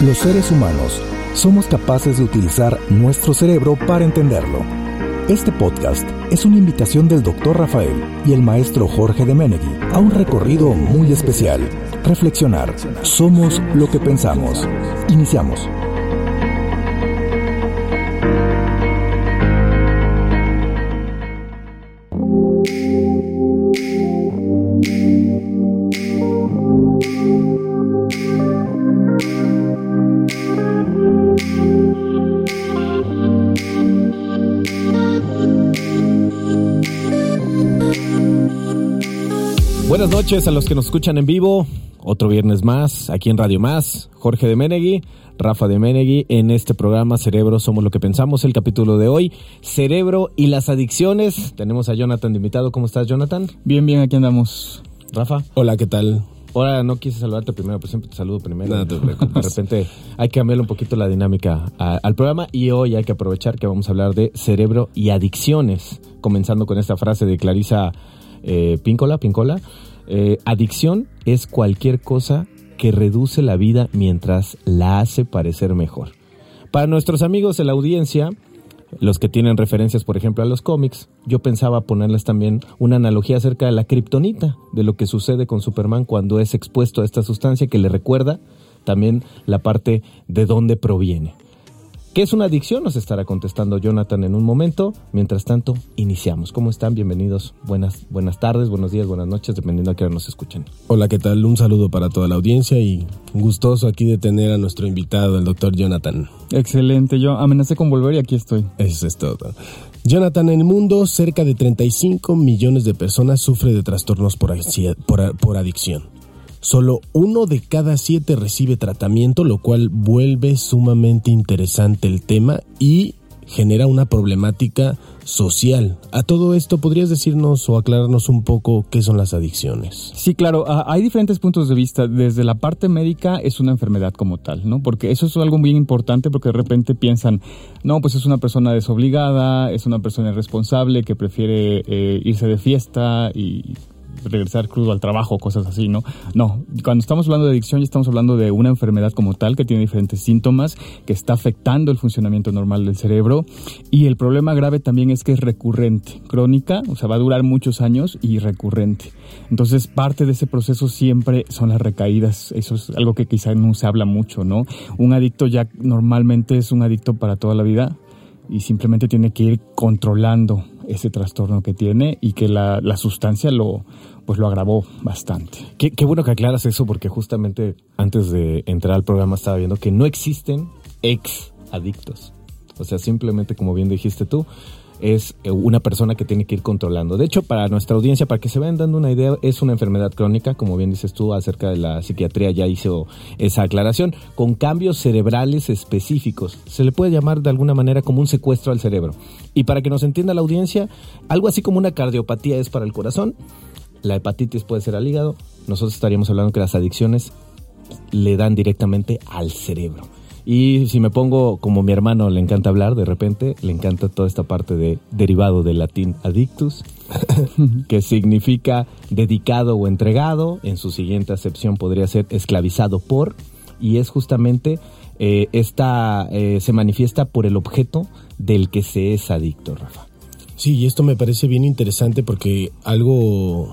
Los seres humanos somos capaces de utilizar nuestro cerebro para entenderlo. Este podcast es una invitación del Dr. Rafael y el maestro Jorge de Menegui a un recorrido muy especial. Reflexionar. Somos lo que pensamos. Iniciamos. Noches a los que nos escuchan en vivo. Otro viernes más, aquí en Radio Más. Jorge de Menegui, Rafa de Menegui, en este programa Cerebro Somos lo que pensamos. El capítulo de hoy, Cerebro y las adicciones. Tenemos a Jonathan de invitado. ¿Cómo estás, Jonathan? Bien, bien, aquí andamos. Rafa. Hola, ¿qué tal? Ahora no quise saludarte primero, pero siempre te saludo primero. No te de repente hay que cambiar un poquito la dinámica a- al programa y hoy hay que aprovechar que vamos a hablar de cerebro y adicciones. Comenzando con esta frase de Clarisa eh, Píncola, Píncola. Eh, adicción es cualquier cosa que reduce la vida mientras la hace parecer mejor. Para nuestros amigos de la audiencia, los que tienen referencias, por ejemplo, a los cómics, yo pensaba ponerles también una analogía acerca de la kriptonita, de lo que sucede con Superman cuando es expuesto a esta sustancia que le recuerda también la parte de dónde proviene. ¿Qué es una adicción? Nos estará contestando Jonathan en un momento. Mientras tanto, iniciamos. ¿Cómo están? Bienvenidos. Buenas, buenas tardes, buenos días, buenas noches, dependiendo a qué hora nos escuchen. Hola, ¿qué tal? Un saludo para toda la audiencia y gustoso aquí de tener a nuestro invitado, el doctor Jonathan. Excelente, yo amenacé con volver y aquí estoy. Eso es todo. Jonathan, en el mundo cerca de 35 millones de personas sufre de trastornos por, ansia- por, por adicción. Solo uno de cada siete recibe tratamiento, lo cual vuelve sumamente interesante el tema y genera una problemática social. A todo esto, ¿podrías decirnos o aclararnos un poco qué son las adicciones? Sí, claro, ah, hay diferentes puntos de vista. Desde la parte médica es una enfermedad como tal, ¿no? Porque eso es algo muy importante porque de repente piensan, no, pues es una persona desobligada, es una persona irresponsable que prefiere eh, irse de fiesta y regresar crudo al trabajo, cosas así, ¿no? No, cuando estamos hablando de adicción ya estamos hablando de una enfermedad como tal que tiene diferentes síntomas, que está afectando el funcionamiento normal del cerebro y el problema grave también es que es recurrente, crónica, o sea, va a durar muchos años y recurrente. Entonces, parte de ese proceso siempre son las recaídas, eso es algo que quizá no se habla mucho, ¿no? Un adicto ya normalmente es un adicto para toda la vida y simplemente tiene que ir controlando ese trastorno que tiene y que la, la sustancia lo pues lo agravó bastante. Qué, qué bueno que aclaras eso porque justamente antes de entrar al programa estaba viendo que no existen ex adictos. O sea, simplemente como bien dijiste tú, es eh, una persona que tiene que ir controlando. De hecho, para nuestra audiencia, para que se vayan dando una idea, es una enfermedad crónica, como bien dices tú, acerca de la psiquiatría ya hizo esa aclaración, con cambios cerebrales específicos. Se le puede llamar de alguna manera como un secuestro al cerebro. Y para que nos entienda la audiencia, algo así como una cardiopatía es para el corazón, la hepatitis puede ser al hígado, nosotros estaríamos hablando que las adicciones le dan directamente al cerebro. Y si me pongo como mi hermano le encanta hablar, de repente le encanta toda esta parte de derivado del latín adictus, que significa dedicado o entregado, en su siguiente acepción podría ser esclavizado por, y es justamente eh, esta, eh, se manifiesta por el objeto del que se es adicto, Rafa. Sí, y esto me parece bien interesante porque algo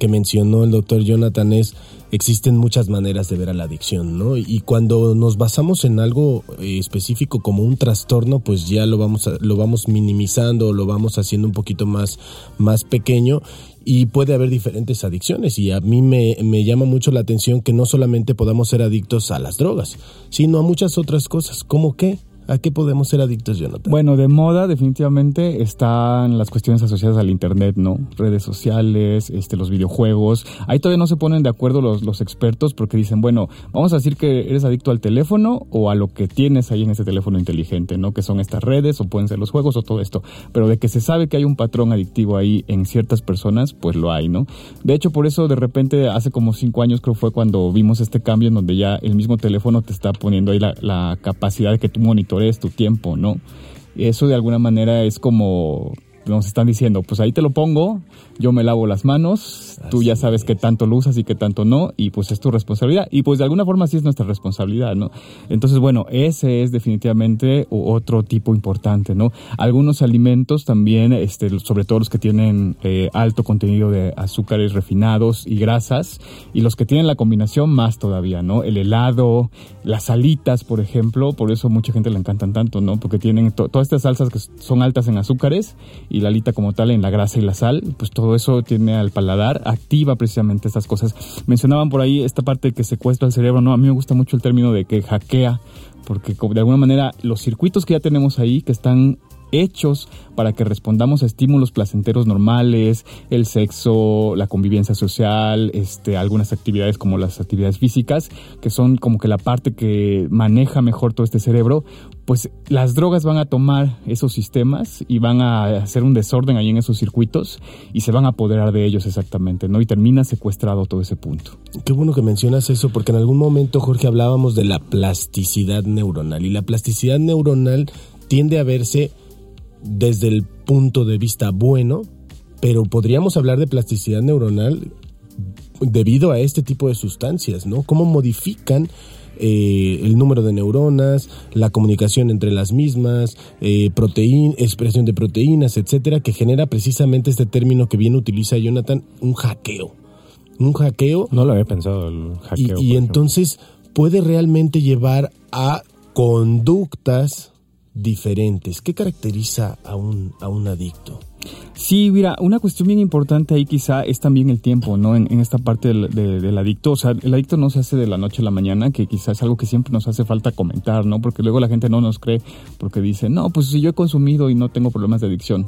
que mencionó el doctor Jonathan es existen muchas maneras de ver a la adicción, ¿no? Y cuando nos basamos en algo eh, específico como un trastorno, pues ya lo vamos a- lo vamos minimizando, lo vamos haciendo un poquito más más pequeño y puede haber diferentes adicciones y a mí me, me llama mucho la atención que no solamente podamos ser adictos a las drogas, sino a muchas otras cosas, ¿cómo qué? ¿A qué podemos ser adictos, Jonathan? Bueno, de moda definitivamente están las cuestiones asociadas al internet, ¿no? Redes sociales, este, los videojuegos. Ahí todavía no se ponen de acuerdo los, los expertos porque dicen, bueno, vamos a decir que eres adicto al teléfono o a lo que tienes ahí en ese teléfono inteligente, ¿no? Que son estas redes o pueden ser los juegos o todo esto. Pero de que se sabe que hay un patrón adictivo ahí en ciertas personas, pues lo hay, ¿no? De hecho, por eso de repente hace como cinco años creo fue cuando vimos este cambio en donde ya el mismo teléfono te está poniendo ahí la, la capacidad de que tú monitores tu tiempo, ¿no? Eso de alguna manera es como nos están diciendo, pues ahí te lo pongo, yo me lavo las manos, tú ya sabes qué tanto lo usas y qué tanto no, y pues es tu responsabilidad. Y pues de alguna forma sí es nuestra responsabilidad, ¿no? Entonces, bueno, ese es definitivamente otro tipo importante, ¿no? Algunos alimentos también, este, sobre todo los que tienen eh, alto contenido de azúcares refinados y grasas, y los que tienen la combinación más todavía, ¿no? El helado, las alitas, por ejemplo, por eso mucha gente le encantan tanto, ¿no? Porque tienen todas estas salsas que son altas en azúcares y la alita como tal en la grasa y la sal, pues todo eso tiene al paladar, activa precisamente estas cosas. Mencionaban por ahí esta parte que secuestra el cerebro, ¿no? A mí me gusta mucho el término de que hackea, porque de alguna manera los circuitos que ya tenemos ahí, que están hechos para que respondamos a estímulos placenteros normales, el sexo, la convivencia social, este, algunas actividades como las actividades físicas, que son como que la parte que maneja mejor todo este cerebro, pues las drogas van a tomar esos sistemas y van a hacer un desorden ahí en esos circuitos y se van a apoderar de ellos exactamente, ¿no? Y termina secuestrado todo ese punto. Qué bueno que mencionas eso, porque en algún momento, Jorge, hablábamos de la plasticidad neuronal y la plasticidad neuronal tiende a verse desde el punto de vista bueno, pero podríamos hablar de plasticidad neuronal debido a este tipo de sustancias, ¿no? Cómo modifican eh, el número de neuronas, la comunicación entre las mismas, eh, expresión de proteínas, etcétera, que genera precisamente este término que bien utiliza Jonathan, un hackeo. Un hackeo. No lo había pensado, el hackeo. Y, y entonces puede realmente llevar a conductas diferentes. ¿Qué caracteriza a un, a un adicto? Sí, mira, una cuestión bien importante ahí quizá es también el tiempo, ¿no? En, esta parte del, del, adicto, o sea, el adicto no se hace de la noche a la mañana, que quizás es algo que siempre nos hace falta comentar, ¿no? Porque luego la gente no nos cree porque dice, no, pues si yo he consumido y no tengo problemas de adicción.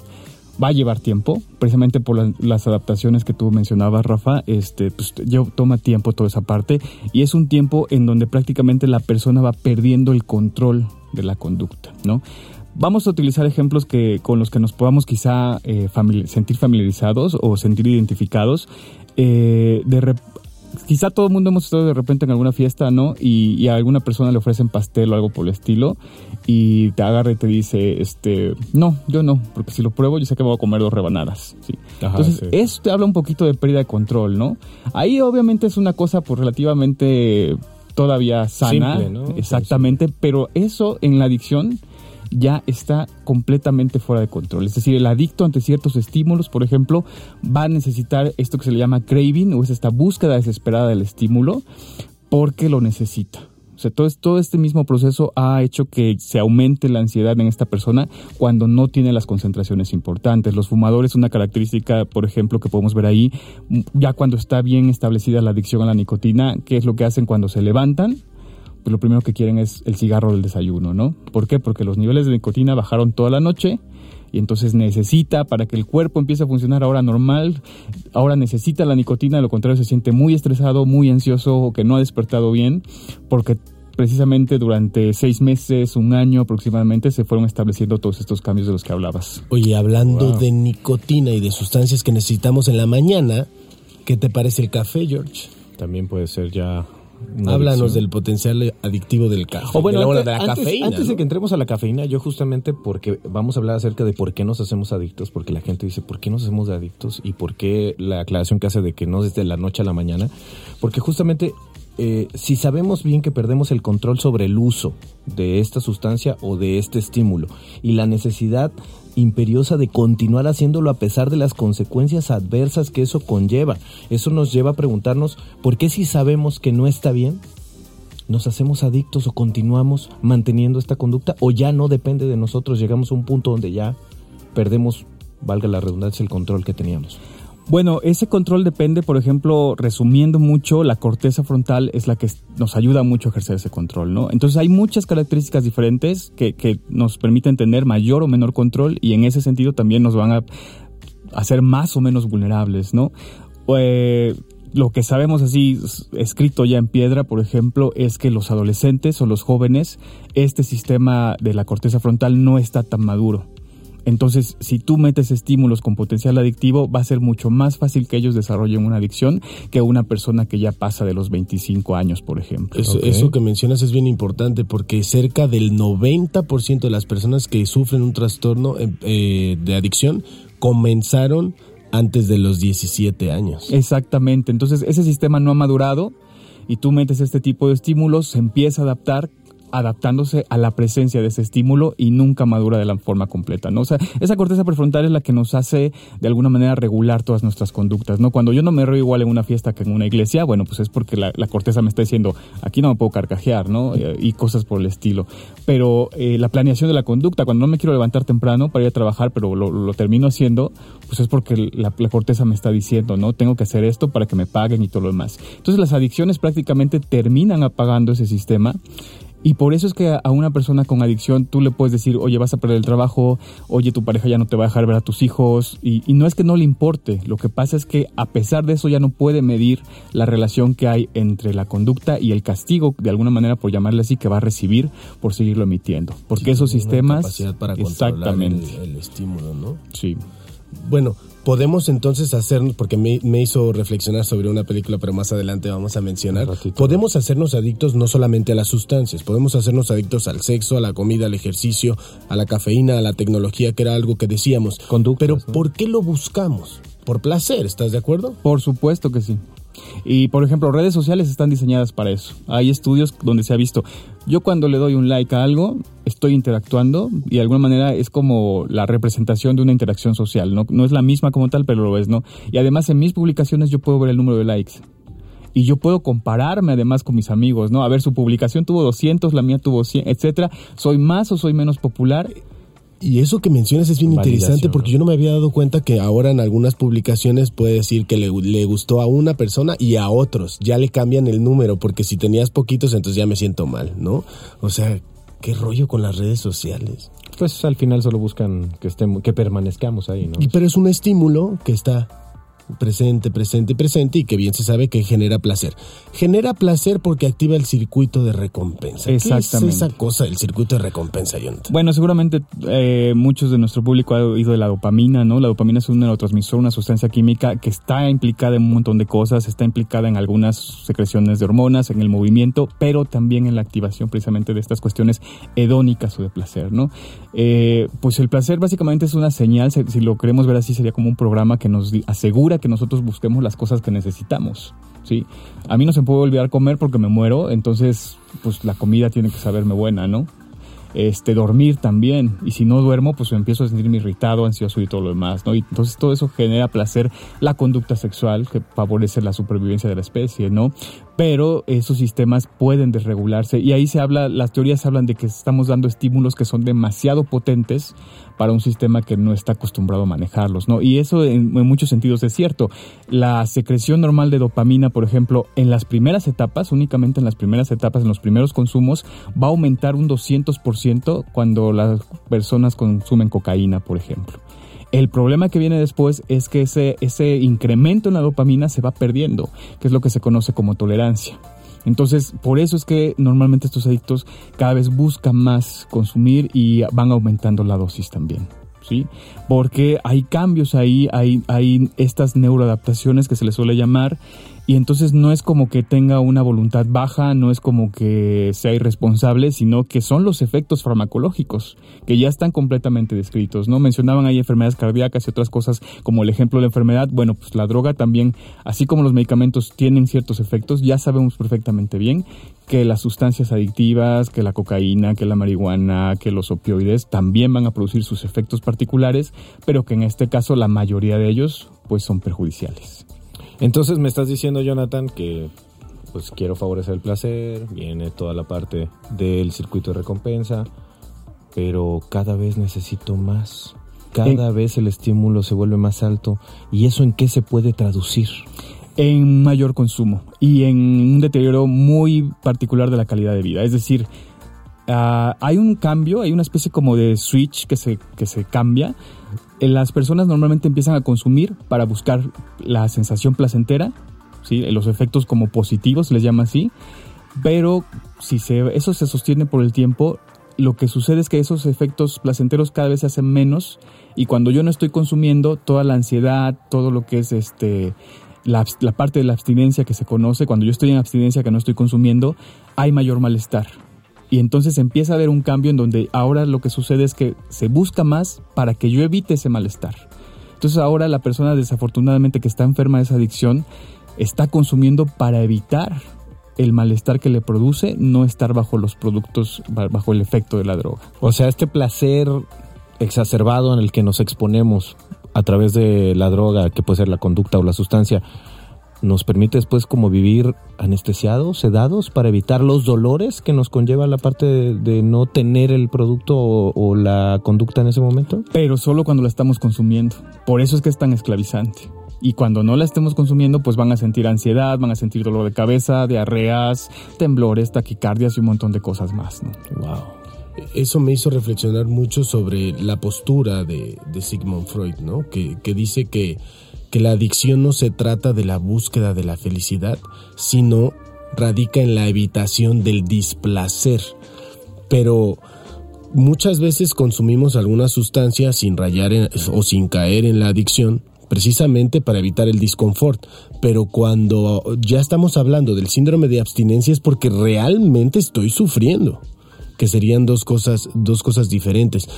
Va a llevar tiempo, precisamente por las adaptaciones que tú mencionabas, Rafa, este, pues yo, toma tiempo toda esa parte y es un tiempo en donde prácticamente la persona va perdiendo el control de la conducta, ¿no? Vamos a utilizar ejemplos que, con los que nos podamos quizá eh, sentir familiarizados o sentir identificados. Eh, de quizá todo el mundo hemos estado de repente en alguna fiesta, ¿no? Y, a alguna persona le ofrecen pastel o algo por el estilo y te agarra y te dice, este, no, yo no, porque si lo pruebo yo sé que voy a comer dos rebanadas, ¿sí? Entonces, eso te habla un poquito de pérdida de control, ¿no? Ahí obviamente es una cosa pues relativamente todavía sana, exactamente, pero eso en la adicción ya está completamente fuera de control. Es decir, el adicto ante ciertos estímulos, por ejemplo, va a necesitar esto que se le llama craving o es esta búsqueda desesperada del estímulo porque lo necesita. O sea, todo, todo este mismo proceso ha hecho que se aumente la ansiedad en esta persona cuando no tiene las concentraciones importantes. Los fumadores, una característica, por ejemplo, que podemos ver ahí, ya cuando está bien establecida la adicción a la nicotina, ¿qué es lo que hacen cuando se levantan? Pues lo primero que quieren es el cigarro del desayuno, ¿no? ¿Por qué? Porque los niveles de nicotina bajaron toda la noche y entonces necesita para que el cuerpo empiece a funcionar ahora normal, ahora necesita la nicotina, de lo contrario se siente muy estresado, muy ansioso o que no ha despertado bien, porque precisamente durante seis meses, un año aproximadamente, se fueron estableciendo todos estos cambios de los que hablabas. Oye, hablando de nicotina y de sustancias que necesitamos en la mañana, ¿qué te parece el café, George? También puede ser ya Háblanos del potencial adictivo del café. O bueno, antes, de la cafeína. Antes de que entremos a la cafeína, yo justamente porque vamos a hablar acerca de por qué nos hacemos adictos, porque la gente dice por qué nos hacemos adictos y por qué la aclaración que hace de que no es de la noche a la mañana, porque justamente eh, si sabemos bien que perdemos el control sobre el uso de esta sustancia o de este estímulo y la necesidad imperiosa de continuar haciéndolo a pesar de las consecuencias adversas que eso conlleva. Eso nos lleva a preguntarnos por qué si sabemos que no está bien, nos hacemos adictos o continuamos manteniendo esta conducta o ya no depende de nosotros, llegamos a un punto donde ya perdemos, valga la redundancia, el control que teníamos. Bueno, ese control depende, por ejemplo, resumiendo mucho, la corteza frontal es la que nos ayuda mucho a ejercer ese control, ¿no? Entonces hay muchas características diferentes que, nos permiten tener mayor o menor control y en ese sentido también nos van a hacer más o menos vulnerables, ¿no? Eh, lo que sabemos así escrito ya en piedra, por ejemplo, es que los adolescentes o los jóvenes, este sistema de la corteza frontal no está tan maduro. Entonces, si tú metes estímulos con potencial adictivo, va a ser mucho más fácil que ellos desarrollen una adicción que una persona que ya pasa de los 25 años, por ejemplo. Eso, que mencionas es bien importante porque cerca del 90% de las personas que sufren un trastorno eh, eh, de adicción comenzaron antes de los 17 años. Exactamente, entonces ese sistema no ha madurado y tú metes este tipo de estímulos, se empieza a adaptar adaptándose a la presencia de ese estímulo y nunca madura de la forma completa, ¿no? O sea, esa corteza prefrontal es la que nos hace de alguna manera regular todas nuestras conductas, ¿no? Cuando yo no me río igual en una fiesta que en una iglesia, bueno, pues es porque la, corteza me está diciendo, aquí no me puedo carcajear, ¿no? Eh, y cosas por el estilo. Pero eh, la planeación de la conducta, cuando no me quiero levantar temprano para ir a trabajar, pero lo, termino haciendo, pues es porque la, la corteza me está diciendo, ¿no? Tengo que hacer esto para que me paguen y todo lo demás. Entonces las adicciones prácticamente terminan apagando ese sistema y por eso es que a una persona con adicción tú le puedes decir, oye, vas a perder el trabajo, oye, tu pareja ya no te va a dejar ver a tus hijos. Y, no es que no le importe, lo que pasa es que a pesar de eso ya no puede medir la relación que hay entre la conducta y el castigo, de alguna manera por llamarle así, que va a recibir por seguirlo emitiendo. Porque esos sistemas... Capacidad para exactamente. El, el estímulo, ¿no? Sí. Bueno, podemos entonces hacer, porque me, hizo reflexionar sobre una película, pero más adelante vamos a mencionar, podemos hacernos adictos no solamente a las sustancias, podemos hacernos adictos al sexo, a la comida, al ejercicio, a la cafeína, a la tecnología, que era algo que decíamos. pero ¿por qué lo buscamos? Por placer, ¿estás de acuerdo? Por supuesto que sí. Y por ejemplo, redes sociales están diseñadas para eso. Hay estudios donde se ha visto, yo cuando le doy un like a algo, estoy interactuando y de alguna manera es como la representación de una interacción social. No, no es la misma como tal, pero lo es, ¿no? Y además en mis publicaciones yo puedo ver el número de likes y yo puedo compararme además con mis amigos, ¿no? A ver, su publicación tuvo 200, la mía tuvo 100, etcétera. ¿Soy más o soy menos popular? Y eso que mencionas es bien interesante porque yo no me había dado cuenta que ahora en algunas publicaciones puede decir que le, le, gustó a una persona y a otros. Ya le cambian el número porque si tenías poquitos entonces ya me siento mal, ¿no? O sea, qué rollo con las redes sociales. Pues al final solo buscan que estemos, que permanezcamos ahí, ¿no? Y pero es un estímulo que está presente, presente, presente y que bien se sabe que genera placer. Genera placer porque activa el circuito de recompensa. Exactamente. ¿Qué es esa cosa, el circuito de recompensa, Jonathan? Bueno, seguramente eh, muchos de nuestro público ha oído de la dopamina, ¿no? La dopamina es un neurotransmisor, una sustancia química que está implicada en un montón de cosas, está implicada en algunas secreciones de hormonas, en el movimiento, pero también en la activación precisamente de estas cuestiones hedónicas o de placer, ¿no? Eh, pues el placer básicamente es una señal, si lo queremos ver así, sería como un programa que nos asegura que nosotros busquemos las cosas que necesitamos. ¿sí? A mí no se me puede olvidar comer porque me muero, entonces pues la comida tiene que saberme buena, ¿no? Este, dormir también. Y si no duermo, pues me empiezo a sentirme irritado, ansioso y todo lo demás, ¿no? Y entonces todo eso genera placer, la conducta sexual, que favorece la supervivencia de la especie, ¿no? Pero esos sistemas pueden desregularse y ahí se habla, las teorías hablan de que estamos dando estímulos que son demasiado potentes para un sistema que no está acostumbrado a manejarlos, ¿no? Y eso en, muchos sentidos es cierto. La secreción normal de dopamina, por ejemplo, en las primeras etapas, únicamente en las primeras etapas, en los primeros consumos, va a aumentar un 200% cuando las personas consumen cocaína, por ejemplo. El problema que viene después es que ese, ese incremento en la dopamina se va perdiendo, que es lo que se conoce como tolerancia. Entonces, por eso es que normalmente estos adictos cada vez buscan más consumir y van aumentando la dosis también. ¿Sí? Porque hay cambios ahí, hay, hay estas neuroadaptaciones que se les suele llamar y entonces no es como que tenga una voluntad baja, no es como que sea irresponsable, sino que son los efectos farmacológicos que ya están completamente descritos, ¿no? Mencionaban ahí enfermedades cardíacas y otras cosas como el ejemplo de la enfermedad, bueno, pues la droga también, así como los medicamentos tienen ciertos efectos, ya sabemos perfectamente bien que las sustancias adictivas, que la cocaína, que la marihuana, que los opioides también van a producir sus efectos particulares, pero que en este caso la mayoría de ellos pues son perjudiciales. Entonces me estás diciendo, Jonathan, que pues quiero favorecer el placer, viene toda la parte del circuito de recompensa, pero cada vez necesito más. Cada vez el estímulo se vuelve más alto. ¿Y eso en qué se puede traducir? En mayor consumo y en un deterioro muy particular de la calidad de vida. Es decir, ah, hay un cambio, hay una especie como de switch que se, que se cambia las personas normalmente empiezan a consumir para buscar la sensación placentera, ¿sí? los efectos como positivos, se les llama así, pero si se, eso se sostiene por el tiempo, lo que sucede es que esos efectos placenteros cada vez se hacen menos y cuando yo no estoy consumiendo, toda la ansiedad, todo lo que es este... La, la parte de la abstinencia que se conoce, cuando yo estoy en abstinencia que no estoy consumiendo, hay mayor malestar. Y entonces empieza a haber un cambio en donde ahora lo que sucede es que se busca más para que yo evite ese malestar. Entonces ahora la persona desafortunadamente que está enferma de esa adicción está consumiendo para evitar el malestar que le produce no estar bajo los productos, bajo el efecto de la droga. O sea, este placer exacerbado en el que nos exponemos a través de la droga, que puede ser la conducta o la sustancia, nos permite después como vivir anestesiados, sedados, para evitar los dolores que nos conlleva la parte de, no tener el producto o, o, la conducta en ese momento. Pero solo cuando la estamos consumiendo. Por eso es que es tan esclavizante. Y cuando no la estemos consumiendo, pues van a sentir ansiedad, van a sentir dolor de cabeza, diarreas, temblores, taquicardias y un montón de cosas más. ¿no? Wow. Eso me hizo reflexionar mucho sobre la postura de, de Sigmund Freud, ¿no? Que, que dice que, que la adicción no se trata de la búsqueda de la felicidad, sino radica en la evitación del displacer. Pero muchas veces consumimos alguna sustancia sin rayar o sin caer en la adicción precisamente para evitar el disconfort. Pero cuando ya estamos hablando del síndrome de abstinencia es porque realmente estoy sufriendo, que serían dos cosas, dos cosas diferentes.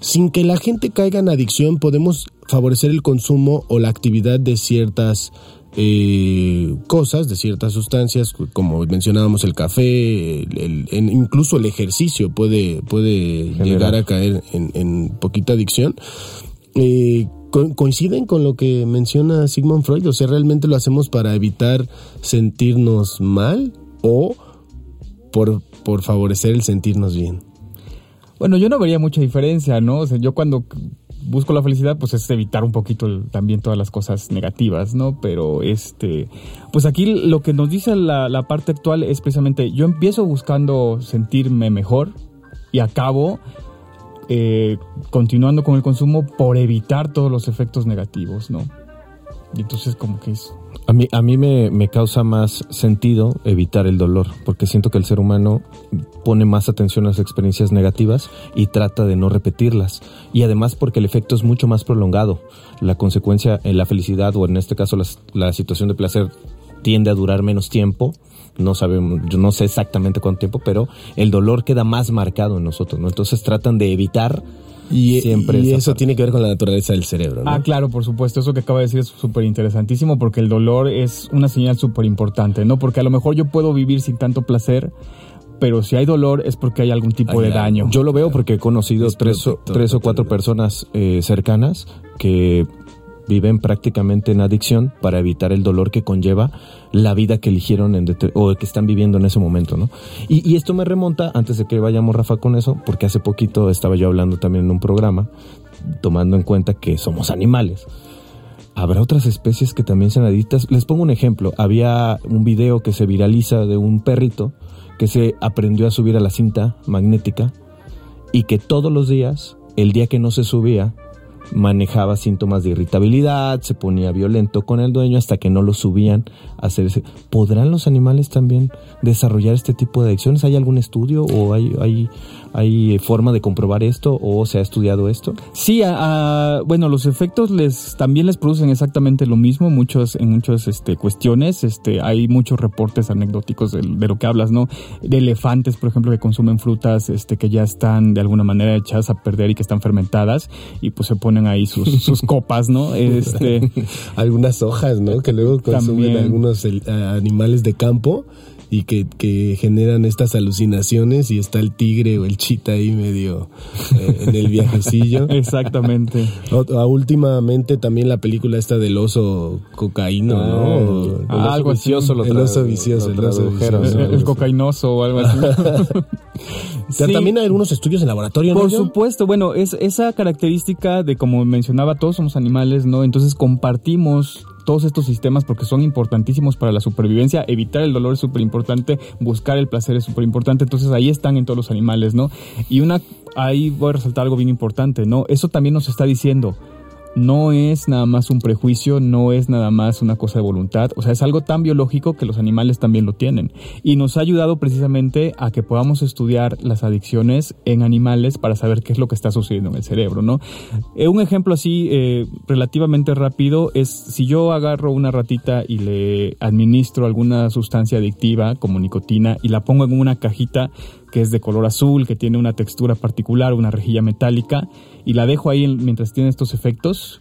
Sin que la gente caiga en adicción, podemos favorecer el consumo o la actividad de ciertas eh, cosas, de ciertas sustancias, como mencionábamos el café, el, el, incluso el ejercicio puede, puede llegar a caer en, en poquita adicción. Eh, co coinciden con lo que menciona Sigmund Freud, o sea, realmente lo hacemos para evitar sentirnos mal o por, por favorecer el sentirnos bien. Bueno, yo no vería mucha diferencia, ¿no? O sea, yo cuando busco la felicidad, pues es evitar un poquito también todas las cosas negativas, ¿no? Pero este, pues aquí lo que nos dice la, la parte actual es precisamente, yo empiezo buscando sentirme mejor y acabo eh, continuando con el consumo por evitar todos los efectos negativos, ¿no? Y entonces como que es... A mí, a mí me, me, causa más sentido evitar el dolor, porque siento que el ser humano pone más atención a las experiencias negativas y trata de no repetirlas. Y además porque el efecto es mucho más prolongado. La consecuencia en la felicidad, o en este caso la, la situación de placer, tiende a durar menos tiempo no sabemos, yo no sé exactamente cuánto tiempo, pero el dolor queda más marcado en nosotros, ¿no? Entonces tratan de evitar y, siempre y eso parte. tiene que ver con la naturaleza del cerebro, ¿no? Ah, claro, por supuesto, eso que acaba de decir es súper interesantísimo porque el dolor es una señal súper importante, ¿no? Porque a lo mejor yo puedo vivir sin tanto placer, pero si hay dolor es porque hay algún tipo Ay, de daño. Yo lo veo porque he conocido Es tres, o- protector, tres o cuatro personas eh, cercanas que viven prácticamente en adicción para evitar el dolor que conlleva la vida que eligieron en o que están viviendo en ese momento, ¿no? Y, y esto me remonta, antes de que vayamos Rafa con eso, porque hace poquito estaba yo hablando también en un programa, tomando en cuenta que somos animales. Habrá otras especies que también sean adictas. Les pongo un ejemplo. Había un video que se viraliza de un perrito que se aprendió a subir a la cinta magnética y que todos los días, el día que no se subía, manejaba síntomas de irritabilidad, se ponía violento con el dueño hasta que no lo subían a hacer ese. ¿Podrán los animales también desarrollar este tipo de adicciones? ¿Hay algún estudio o hay, hay, hay forma de comprobar esto o se ha estudiado esto? Sí, bueno, los efectos les también les producen exactamente lo mismo, muchos en muchas este, cuestiones. Este, hay muchos reportes anecdóticos de, de lo que hablas, ¿no? De elefantes, por ejemplo, que consumen frutas, este, que ya están de alguna manera echadas a perder y que están fermentadas y pues se ponen ahí sus, sus copas, ¿no? Este, Algunas hojas, ¿no? Que luego consumen También. algunos a- animales de campo y que, que generan estas alucinaciones y está el tigre o el chita ahí medio eh, en el viajecillo. exactamente. O- a- últimamente también la película esta del oso cocaíno, ¿no? el Ah, oso algo así. vicioso lo El oso vicioso, lo el oso vicioso. El, el cocainoso o algo así. O sea, Sí. También hay algunos estudios en laboratorio, ¿no? Por supuesto, bueno, es esa característica de como mencionaba, todos somos animales, ¿no? Entonces compartimos todos estos sistemas porque son importantísimos para la supervivencia, evitar el dolor es súper importante, buscar el placer es súper importante, entonces ahí están en todos los animales, ¿no? Y una, ahí voy a resaltar algo bien importante, ¿no? Eso también nos está diciendo, no es nada más un prejuicio, no es nada más una cosa de voluntad, o sea, es algo tan biológico que los animales también lo tienen. Y nos ha ayudado precisamente a que podamos estudiar las adicciones en animales para saber qué es lo que está sucediendo en el cerebro, ¿no? Eh, un ejemplo así eh, relativamente rápido es si yo agarro una ratita y le administro alguna sustancia adictiva como nicotina y la pongo en una cajita que es de color azul, que tiene una textura particular, una rejilla metálica, y la dejo ahí en- mientras tiene estos efectos,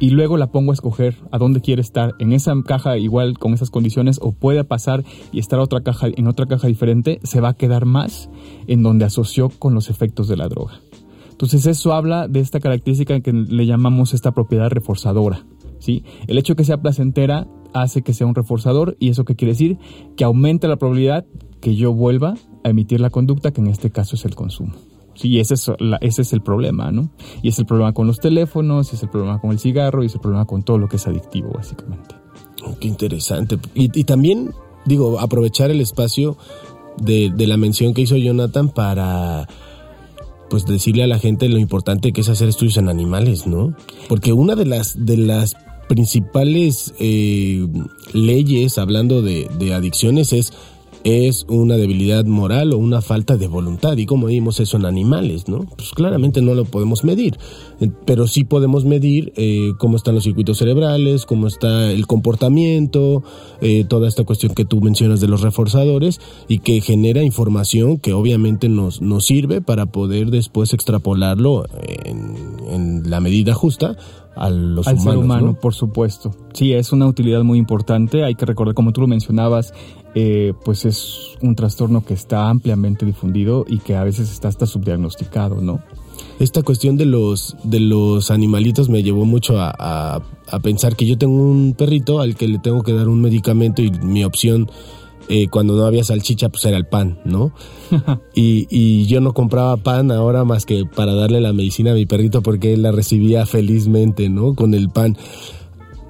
y luego la pongo a escoger a dónde quiere estar, en esa caja igual con esas condiciones o puede pasar y estar otra caja en otra caja diferente, se va a quedar más en donde asoció con los efectos de la droga. Entonces eso habla de esta característica que le llamamos esta propiedad reforzadora. ¿sí? El hecho que sea placentera hace que sea un reforzador y eso qué quiere decir que aumenta la probabilidad que yo vuelva a emitir la conducta que en este caso es el consumo. Sí, ese es, el problema, ¿no? Y es el problema con los teléfonos, es el problema con el cigarro, y es el problema con todo lo que es adictivo, básicamente. Oh, qué interesante. Y, también, digo, aprovechar el espacio de, la mención que hizo Jonathan para pues decirle a la gente lo importante que es hacer estudios en animales, ¿no? Porque una de las de las principales eh, leyes hablando de adicciones es es una debilidad moral o una falta de voluntad. Y como vimos eso en animales, ¿no? Pues claramente no lo podemos medir, eh, pero sí podemos medir eh, cómo están los circuitos cerebrales, cómo está el comportamiento, eh, toda esta cuestión que tú mencionas de los reforzadores y que genera información que obviamente nos, nos sirve para poder después extrapolarlo en, la medida justa a los al ser humano, por supuesto. Sí, es una utilidad muy importante. Hay que recordar, como tú lo mencionabas, eh, pues es un trastorno que está ampliamente difundido y que a veces está hasta subdiagnosticado, ¿no? Esta cuestión de los, de los animalitos me llevó mucho a, a, pensar que yo tengo un perrito al que le tengo que dar un medicamento y mi opción eh, cuando no había salchicha, pues era el pan, ¿no? y, y, yo no compraba pan ahora más que para darle la medicina a mi perrito porque él la recibía felizmente, ¿no? Con el pan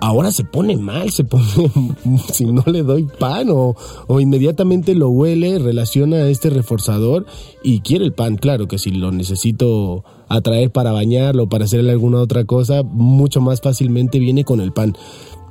ahora se pone mal, se pone si no le doy pan o, o, inmediatamente lo huele, relaciona a este reforzador y quiere el pan. Claro que si lo necesito atraer para bañarlo, para hacerle alguna otra cosa, mucho más fácilmente viene con el pan.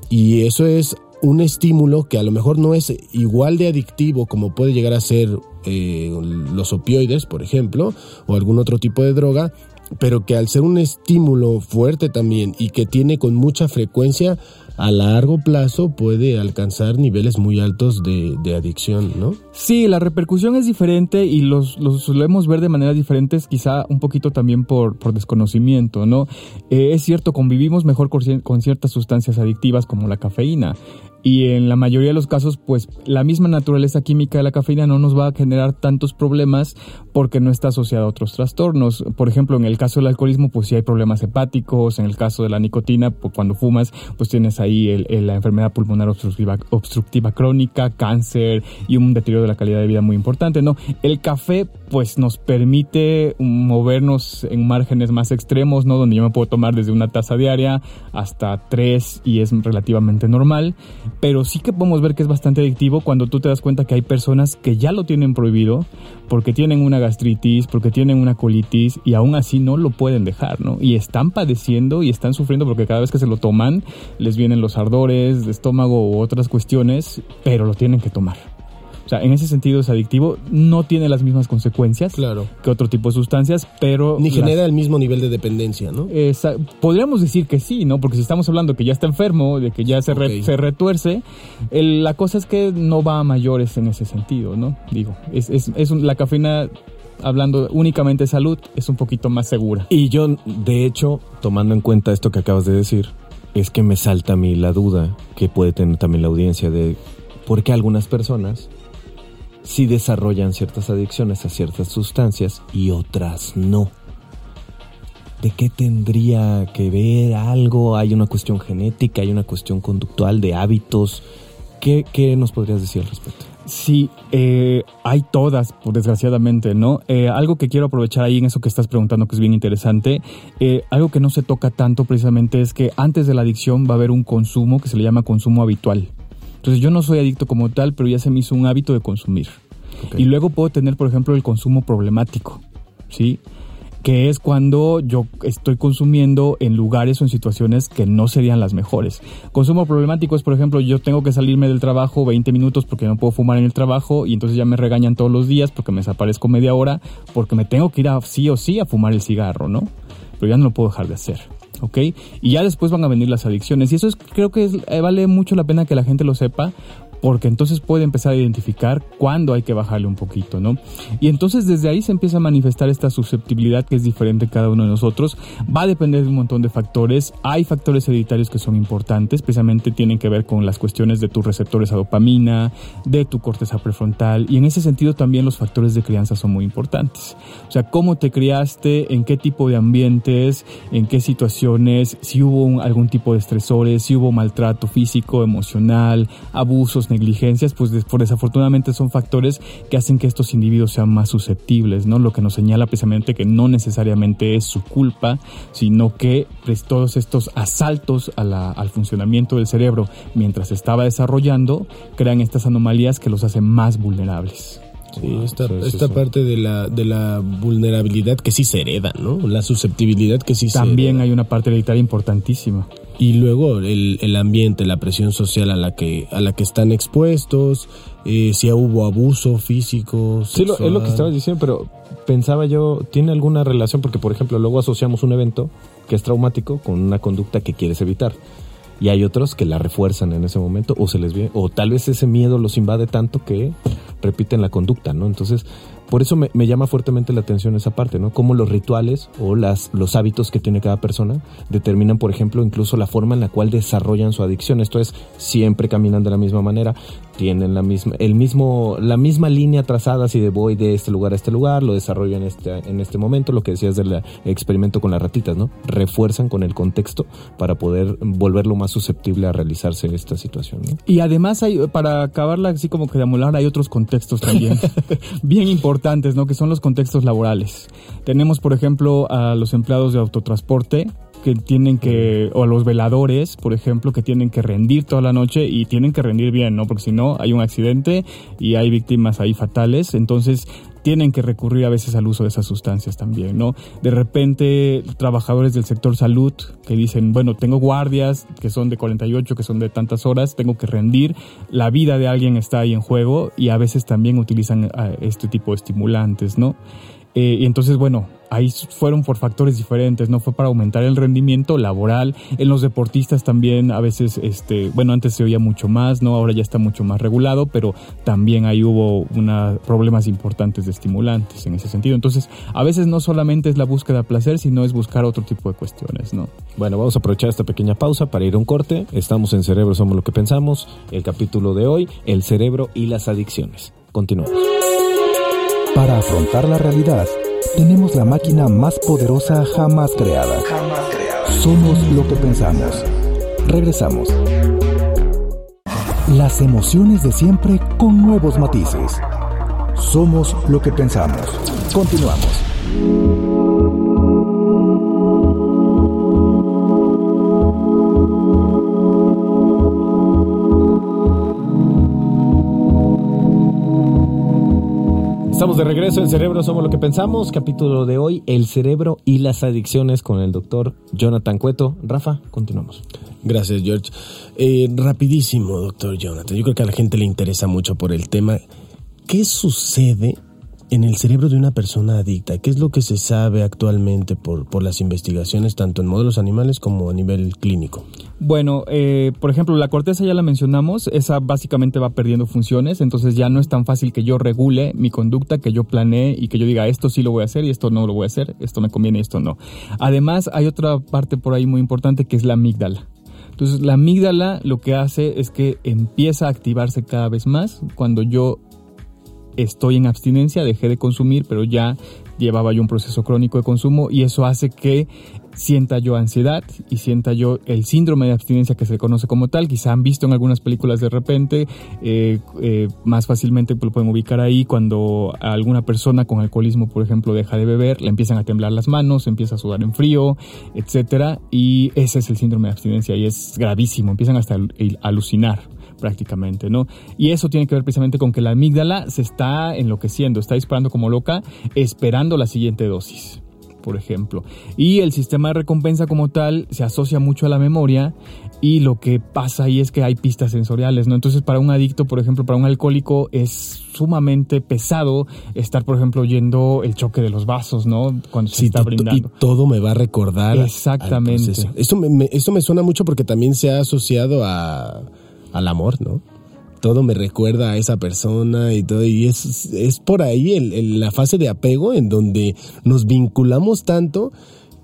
Y eso es un estímulo que a lo mejor no es igual de adictivo como puede llegar a ser eh, los opioides, por ejemplo, o algún otro tipo de droga, pero que al ser un estímulo fuerte también y que tiene con mucha frecuencia, a largo plazo puede alcanzar niveles muy altos de, adicción, ¿no? Sí, la repercusión es diferente y los, los solemos ver de maneras diferentes, quizá un poquito también por, por desconocimiento, ¿no? Eh, es cierto, convivimos mejor con ciertas sustancias adictivas como la cafeína y en la mayoría de los casos pues la misma naturaleza química de la cafeína no nos va a generar tantos problemas porque no está asociada a otros trastornos. Por ejemplo, en el caso del alcoholismo pues sí hay problemas hepáticos, en el caso de la nicotina pues, cuando fumas pues tienes ahí la enfermedad pulmonar obstructiva, obstructiva crónica, cáncer y un deterioro de la calidad de vida muy importante, ¿no? El café pues nos permite movernos en márgenes más extremos, ¿no? Donde yo me puedo tomar desde una taza diaria hasta tres y es relativamente normal pero sí que podemos ver que es bastante adictivo cuando tú te das cuenta que hay personas que ya lo tienen prohibido porque tienen una gastritis, porque tienen una colitis y aún así no lo pueden dejar, ¿no? Y están padeciendo y están sufriendo porque cada vez que se lo toman les vienen los ardores de estómago u otras cuestiones, pero lo tienen que tomar. O sea, en ese sentido es adictivo, no tiene las mismas consecuencias que otro tipo de sustancias, pero... Ni genera el mismo nivel de dependencia, ¿no? podríamos decir que sí, ¿no? Porque si estamos hablando que ya está enfermo, de que ya se, se retuerce, la cosa es que no va a mayores en ese sentido, ¿no? Digo, es, es, es la cafeína hablando únicamente de salud, es un poquito más segura. Y yo, de hecho, tomando en cuenta esto que acabas de decir, es que me salta a mí la duda que puede tener también la audiencia de por qué algunas personas si desarrollan ciertas adicciones a ciertas sustancias y otras no. ¿De qué tendría que ver algo? ¿Hay una cuestión genética? ¿Hay una cuestión conductual de hábitos? ¿Qué, nos podrías decir al respecto? Sí, eh, hay todas, desgraciadamente, ¿no? Eh, algo que quiero aprovechar ahí en eso que estás preguntando, que es bien interesante, eh, algo que no se toca tanto precisamente es que antes de la adicción va a haber un consumo que se le llama consumo habitual. Entonces yo no soy adicto como tal, pero ya se me hizo un hábito de consumir. Y luego puedo tener, por ejemplo, el consumo problemático, ¿sí? que es cuando yo estoy consumiendo en lugares o en situaciones que no serían las mejores. Consumo problemático es, por ejemplo, yo tengo que salirme del trabajo 20 minutos porque no puedo fumar en el trabajo y entonces ya me regañan todos los días porque me desaparezco media hora porque me tengo que ir a, sí o sí a fumar el cigarro, ¿no? Pero ya no lo puedo dejar de hacer. ¿Ok? Y ya después van a venir las adicciones. Y eso es, creo que eh, vale mucho la pena que la gente lo sepa, porque entonces puede empezar a identificar cuándo hay que bajarle un poquito, ¿no? Y entonces desde ahí se empieza a manifestar esta susceptibilidad que es diferente en cada uno de nosotros. Va a depender de un montón de factores. Hay factores hereditarios que son importantes, especialmente tienen que ver con las cuestiones de tus receptores a dopamina, de tu corteza prefrontal, y en ese sentido también los factores de crianza son muy importantes. O sea, cómo te criaste, en qué tipo de ambientes, en qué situaciones, si hubo algún tipo de estresores, si hubo maltrato físico, emocional, abusos, negligencias, pues por desafortunadamente son factores que hacen que estos individuos sean más susceptibles, ¿no? Lo que nos señala precisamente que no necesariamente es su culpa, sino que pues, todos estos asaltos al funcionamiento del cerebro mientras estaba desarrollando crean estas anomalías que los hacen más vulnerables. Sí, esta, esta parte de la, de la vulnerabilidad que sí se hereda, ¿no? La susceptibilidad que sí se También hay una parte hereditaria importantísima y luego el, el, ambiente, la presión social a la que a la que están expuestos, eh, si hubo abuso físico. Sí, es lo que estabas diciendo, pero pensaba yo, ¿tiene alguna relación? Porque, por ejemplo, luego asociamos un evento que es traumático con una conducta que quieres evitar. Y hay otros que la refuerzan en ese momento o se les ve, o tal vez ese miedo los invade tanto que repiten la conducta, ¿no? Entonces, por eso me, llama fuertemente la atención esa parte, ¿no? Cómo los rituales o las, los hábitos que tiene cada persona determinan, por ejemplo, incluso la forma en la cual desarrollan su adicción. Esto es, siempre caminan de la misma manera, tienen la misma, el mismo, la misma línea trazada, si de voy de este lugar a este lugar, lo desarrollo en este, en este momento, lo que decías del experimento con las ratitas, ¿no? Refuerzan con el contexto para poder volverlo más susceptible a realizarse esta situación, ¿no? Y además hay, para acabarla así como que de amolar, hay otros contextos también, bien importantes ¿no? Que son los contextos laborales. Tenemos, por ejemplo, a los empleados de autotransporte que tienen que, o a los veladores, por ejemplo, que tienen que rendir toda la noche y tienen que rendir bien, ¿no? Porque si no, hay un accidente y hay víctimas ahí fatales. Entonces, tienen que recurrir a veces al uso de esas sustancias también, ¿no? De repente, trabajadores del sector salud que dicen, bueno, tengo guardias que son de 48, que son de tantas horas, tengo que rendir, la vida de alguien está ahí en juego y a veces también utilizan ah, este tipo de estimulantes, ¿no? Eh, y entonces, bueno, ahí fueron por factores diferentes, no fue para aumentar el rendimiento laboral. En los deportistas también a veces, este, bueno, antes se oía mucho más, ¿no? Ahora ya está mucho más regulado, pero también ahí hubo una, problemas importantes de estimulantes en ese sentido. Entonces, a veces no solamente es la búsqueda de placer, sino es buscar otro tipo de cuestiones, ¿no? Bueno, vamos a aprovechar esta pequeña pausa para ir a un corte. Estamos en Cerebro Somos lo que pensamos. El capítulo de hoy, el cerebro y las adicciones. Continuamos. Para afrontar la realidad, tenemos la máquina más poderosa jamás creada. Somos lo que pensamos. Regresamos. Las emociones de siempre con nuevos matices. Somos lo que pensamos. Continuamos. Estamos de regreso en Cerebro Somos lo que pensamos. Capítulo de hoy, el cerebro y las adicciones con el doctor Jonathan Cueto. Rafa, continuamos. Gracias, George. Eh, rapidísimo, doctor Jonathan. Yo creo que a la gente le interesa mucho por el tema. ¿Qué sucede en el cerebro de una persona adicta? ¿Qué es lo que se sabe actualmente por, por las investigaciones, tanto en modelos animales como a nivel clínico? Bueno, eh, por ejemplo, la corteza ya la mencionamos, esa básicamente va perdiendo funciones, entonces ya no es tan fácil que yo regule mi conducta, que yo planee y que yo diga esto sí lo voy a hacer y esto no lo voy a hacer, esto me conviene y esto no. Además, hay otra parte por ahí muy importante que es la amígdala. Entonces, la amígdala lo que hace es que empieza a activarse cada vez más cuando yo estoy en abstinencia, dejé de consumir, pero ya llevaba yo un proceso crónico de consumo y eso hace que sienta yo ansiedad y sienta yo el síndrome de abstinencia que se conoce como tal. Quizá han visto en algunas películas de repente, eh, eh, más fácilmente lo pueden ubicar ahí cuando alguna persona con alcoholismo, por ejemplo, deja de beber, le empiezan a temblar las manos, empieza a sudar en frío, etcétera, y ese es el síndrome de abstinencia y es gravísimo, empiezan hasta a alucinar prácticamente, ¿no? Y eso tiene que ver precisamente con que la amígdala se está enloqueciendo, está disparando como loca, esperando la siguiente dosis por ejemplo. Y el sistema de recompensa como tal se asocia mucho a la memoria y lo que pasa ahí es que hay pistas sensoriales, ¿no? Entonces para un adicto, por ejemplo, para un alcohólico es sumamente pesado estar, por ejemplo, oyendo el choque de los vasos, ¿no? Cuando se está brindando. Y todo me va a recordar. Exactamente. Esto me, esto me suena mucho porque también se ha asociado a, al amor, ¿no? todo me recuerda a esa persona y todo, y es, es por ahí la fase de apego en donde nos vinculamos tanto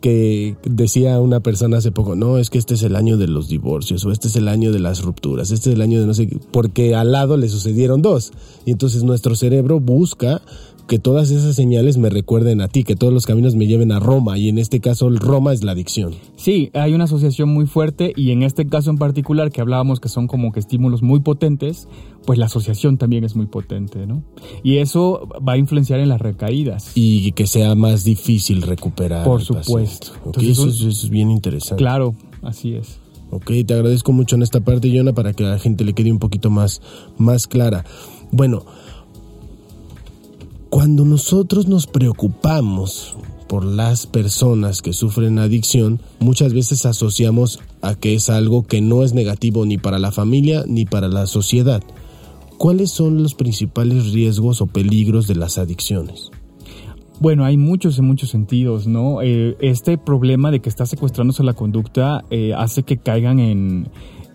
que decía una persona hace poco, no, es que este es el año de los divorcios o este es el año de las rupturas, este es el año de no sé qué, porque al lado le sucedieron dos. Y entonces nuestro cerebro busca que todas esas señales me recuerden a ti, que todos los caminos me lleven a Roma y en este caso Roma es la adicción. Sí, hay una asociación muy fuerte y en este caso en particular que hablábamos que son como que estímulos muy potentes, pues la asociación también es muy potente, ¿no? Y eso va a influenciar en las recaídas. Y que sea más difícil recuperar. Por supuesto. eso, es bien interesante. Claro, así es. Ok, te agradezco mucho en esta parte, Yona, para que a la gente le quede un poquito más, más clara. Bueno, cuando nosotros nos preocupamos por las personas que sufren adicción, muchas veces asociamos a que es algo que no es negativo ni para la familia ni para la sociedad. ¿Cuáles son los principales riesgos o peligros de las adicciones? Bueno, hay muchos en muchos sentidos, ¿no? Eh, este problema de que está secuestrándose la conducta eh, hace que caigan en,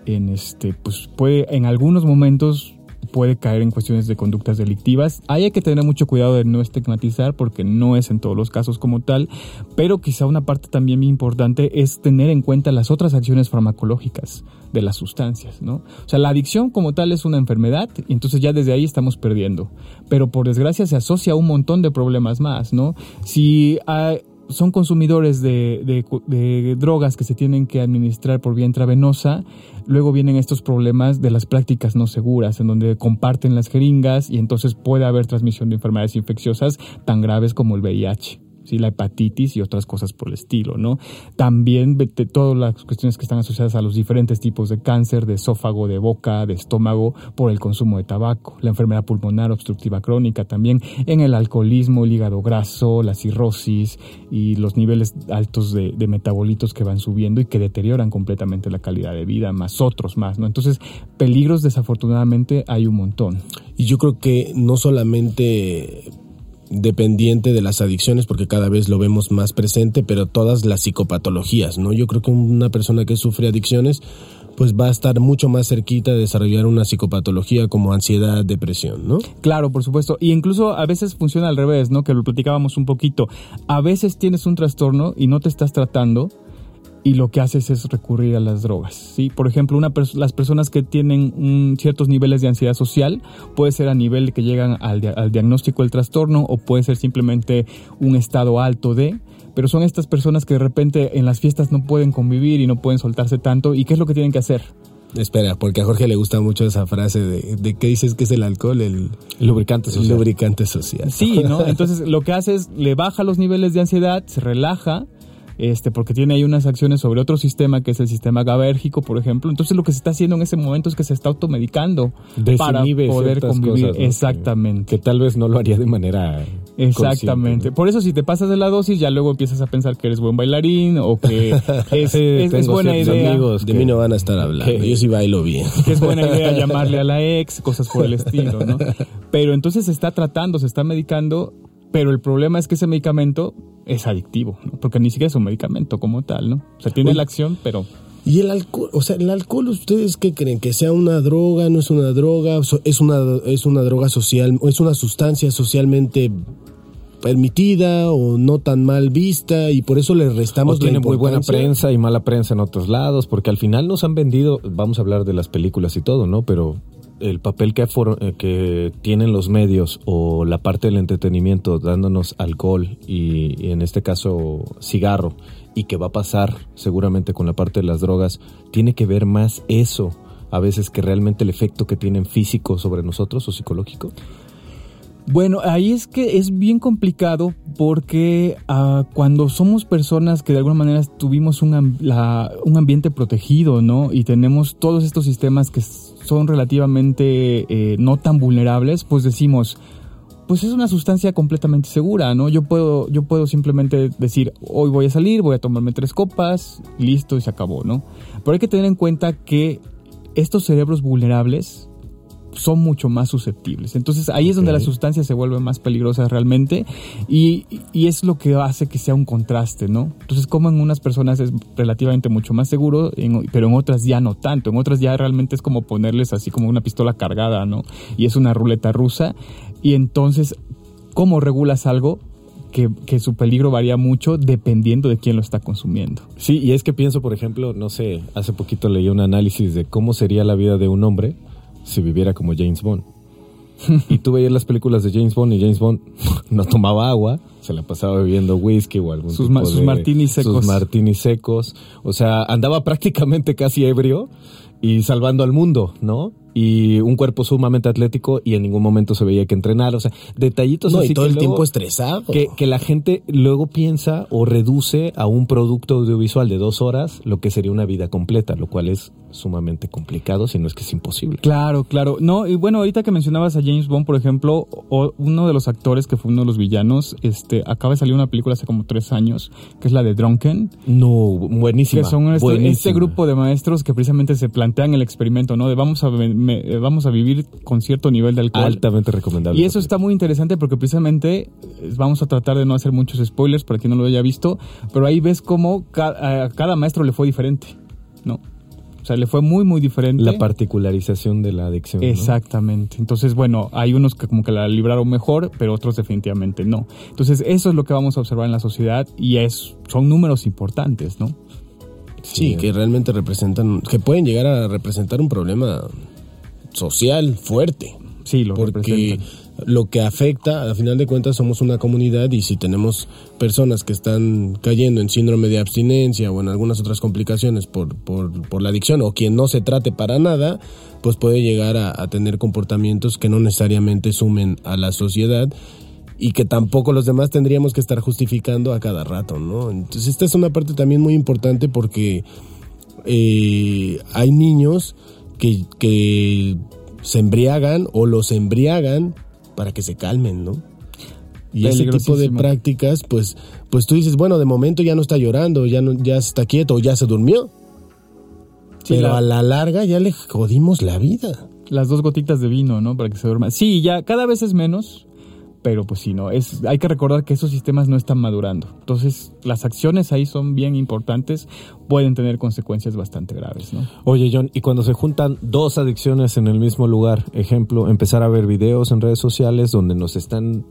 en este, pues puede en algunos momentos puede caer en cuestiones de conductas delictivas. Ahí hay que tener mucho cuidado de no estigmatizar porque no es en todos los casos como tal, pero quizá una parte también muy importante es tener en cuenta las otras acciones farmacológicas de las sustancias, ¿no? O sea, la adicción como tal es una enfermedad y entonces ya desde ahí estamos perdiendo. Pero por desgracia se asocia a un montón de problemas más, ¿no? Si hay, son consumidores de, drogas que se tienen que administrar por vía intravenosa, luego vienen estos problemas de las prácticas no seguras, en donde comparten las jeringas y entonces puede haber transmisión de enfermedades infecciosas tan graves como el VIH la hepatitis y otras cosas por el estilo, ¿no? También todas las cuestiones que están asociadas a los diferentes tipos de cáncer, de esófago, de boca, de estómago, por el consumo de tabaco, la enfermedad pulmonar obstructiva crónica también, en el alcoholismo, el hígado graso, la cirrosis y los niveles altos de, de metabolitos que van subiendo y que deterioran completamente la calidad de vida, más otros más, ¿no? Entonces, peligros desafortunadamente hay un montón. Y yo creo que no solamente dependiente de las adicciones porque cada vez lo vemos más presente, pero todas las psicopatologías, ¿no? Yo creo que una persona que sufre adicciones pues va a estar mucho más cerquita de desarrollar una psicopatología como ansiedad, depresión, ¿no? Claro, por supuesto. Y incluso a veces funciona al revés, ¿no? Que lo platicábamos un poquito. A veces tienes un trastorno y no te estás tratando y lo que haces es recurrir a las drogas. ¿sí? Por ejemplo, una las personas que tienen ciertos niveles de ansiedad social puede ser a nivel de que llegan al, al, diagnóstico del trastorno o puede ser simplemente un estado alto de, pero son estas personas que de repente en las fiestas no pueden convivir y no pueden soltarse tanto y qué es lo que tienen que hacer. Espera, porque a Jorge le gusta mucho esa frase de, de ¿qué dices que es el alcohol? El, lubricante social. lubricante social. Sí, ¿no? Entonces lo que hace es le baja los niveles de ansiedad, se relaja este, porque tiene ahí unas acciones sobre otro sistema que es el sistema GABAérgico, por ejemplo. Entonces lo que se está haciendo en ese momento es que se está automedicando para poder convivir. Exactamente. Que, tal vez no lo haría de manera Exactamente. Por eso si te pasas de la dosis ya luego empiezas a pensar que eres buen bailarín o que es, buena idea. Amigos de mí no van a estar hablando. Yo sí bailo bien. Que es buena idea llamarle a la ex, cosas por el estilo, ¿no? Pero entonces se está tratando, se está medicando pero el problema es que ese medicamento es adictivo, porque ni siquiera es un medicamento como tal, ¿no? O sea, tiene la acción, pero... ¿Y el alcohol? O sea, ¿el alcohol ustedes qué creen? ¿Que sea una droga, no es una droga? ¿Es una, es una droga social, o es una sustancia socialmente permitida o no tan mal vista y por eso le restamos o tiene muy buena prensa y mala prensa en otros lados porque al final nos han vendido vamos a hablar de las películas y todo no pero el papel que, eh, que tienen los medios o la parte del entretenimiento dándonos alcohol y, en este caso cigarro y que va a pasar seguramente con la parte de las drogas, tiene que ver más eso a veces que realmente el efecto que tienen físico sobre nosotros o psicológico? Bueno, ahí es que es bien complicado porque uh, cuando somos personas que de alguna manera tuvimos un, un ambiente protegido, ¿no? Y tenemos todos estos sistemas que son relativamente eh, no tan vulnerables, pues decimos, pues es una sustancia completamente segura, ¿no? Yo puedo, yo puedo simplemente decir, hoy voy a salir, voy a tomarme tres copas, listo y se acabó, ¿no? Pero hay que tener en cuenta que estos cerebros vulnerables son mucho más susceptibles. Entonces ahí es donde la sustancia se vuelve más peligrosa realmente y, y, es lo que hace que sea un contraste, ¿no? Entonces como en unas personas es relativamente mucho más seguro, pero en otras ya no tanto, en otras ya realmente es como ponerles así como una pistola cargada, ¿no? Y es una ruleta rusa y entonces, ¿cómo regulas algo? Que, que, su peligro varía mucho dependiendo de quién lo está consumiendo. Sí, y es que pienso, por ejemplo, no sé, hace poquito leí un análisis de cómo sería la vida de un hombre si viviera como James Bond. y tú veías las películas de James Bond y James Bond no tomaba agua, se la pasaba bebiendo whisky o algún sus, tipo sus martinis secos. Sus martinis secos. O sea, andaba prácticamente casi ebrio y salvando al mundo, ¿no? y un cuerpo sumamente atlético y en ningún momento se veía que entrenar. O sea, detallitos no, así y todo que el luego- tiempo estresado. que, que la gente luego piensa o reduce a un producto audiovisual de dos horas lo que sería una vida completa, lo cual es sumamente complicado, si no es que es imposible. Claro, claro. No, y bueno, ahorita que mencionabas a James Bond, por ejemplo, o- uno de los actores que fue uno de los villanos, este, acaba de salir una película hace como tres años, que es la de Drunken, No, buenísima. que son este, buenísima. este grupo de maestros que precisamente se plantean el experimento, ¿no? De vamos a, me- eh, vamos a vivir con cierto nivel de alcohol. altamente recomendable. Y eso está muy interesante porque precisamente eh, vamos a tratar de no hacer muchos spoilers para quien no lo haya visto, pero ahí ves cómo a cada maestro le fue diferente, ¿no? O sea, le fue muy, muy diferente. la particularización de la adicción. ¿no? Exactamente. Entonces, bueno, hay unos que como que la libraron mejor, pero otros definitivamente no. Entonces, eso es lo que vamos a observar en la sociedad y es son números importantes, ¿no? Sí, que realmente representan, que pueden llegar a representar un problema social fuerte. Sí, lo porque representan. Lo que afecta, a final de cuentas somos una comunidad y si tenemos personas que están cayendo en síndrome de abstinencia o en algunas otras complicaciones por, por, por la adicción o quien no se trate para nada, pues puede llegar a, tener comportamientos que no necesariamente sumen a la sociedad y que tampoco los demás tendríamos que estar justificando a cada rato, ¿no? Entonces esta es una parte también muy importante porque eh, hay niños que se embriagan o los embriagan para que se calmen, ¿no? Y ese tipo de prácticas, pues, pues tú dices, bueno, de momento ya no está llorando, ya no, ya está quieto, ya se durmió. Sí, Pero la- a la larga ya le jodimos la vida. Las dos gotitas de vino, ¿no? Para que se duerma. Sí, ya cada vez es menos, pero pues sí, no. Es, hay que recordar que esos sistemas no están madurando. Entonces, las acciones ahí son bien importantes, pueden tener consecuencias bastante graves, ¿no? Oye, John, y cuando se juntan dos adicciones en el mismo lugar, ejemplo, empezar a ver videos en redes sociales donde nos están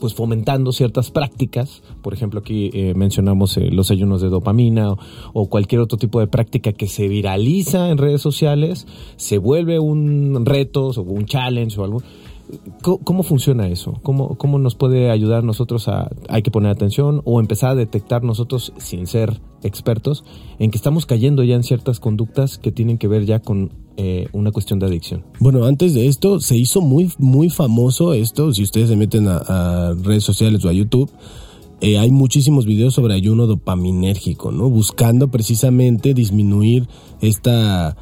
pues fomentando ciertas prácticas, por ejemplo aquí eh, mencionamos eh, los ayunos de dopamina o, o cualquier otro tipo de práctica que se viraliza en redes sociales, se vuelve un reto o un challenge o algo. ¿Cómo, funciona eso? ¿Cómo, ¿Cómo nos puede ayudar nosotros a, hay que poner atención o empezar a detectar nosotros, sin ser expertos, en que estamos cayendo ya en ciertas conductas que tienen que ver ya con eh, una cuestión de adicción? Bueno, antes de esto se hizo muy, muy famoso esto. Si ustedes se meten a, a redes sociales o a YouTube, eh, hay muchísimos videos sobre ayuno dopaminérgico, ¿no? Buscando precisamente disminuir esta,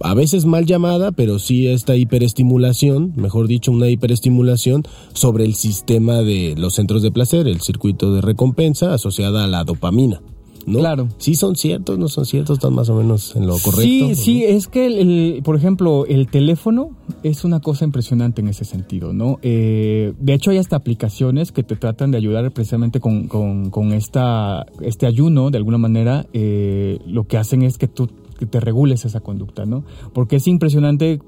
a veces mal llamada, pero sí esta hiperestimulación, mejor dicho, una hiperestimulación sobre el sistema de los centros de placer, el circuito de recompensa asociada a la dopamina. ¿no? Claro. Sí son ciertos, no son ciertos, están más o menos en lo correcto. Sí, ¿no? sí, es que, el, el- por ejemplo, el teléfono es una cosa impresionante en ese sentido, ¿no? Eh, de hecho, hay hasta aplicaciones que te tratan de ayudar precisamente con, con, con esta, este ayuno, de alguna manera, eh, lo que hacen es que tú que te regules esa conducta, ¿no? Porque es impresionante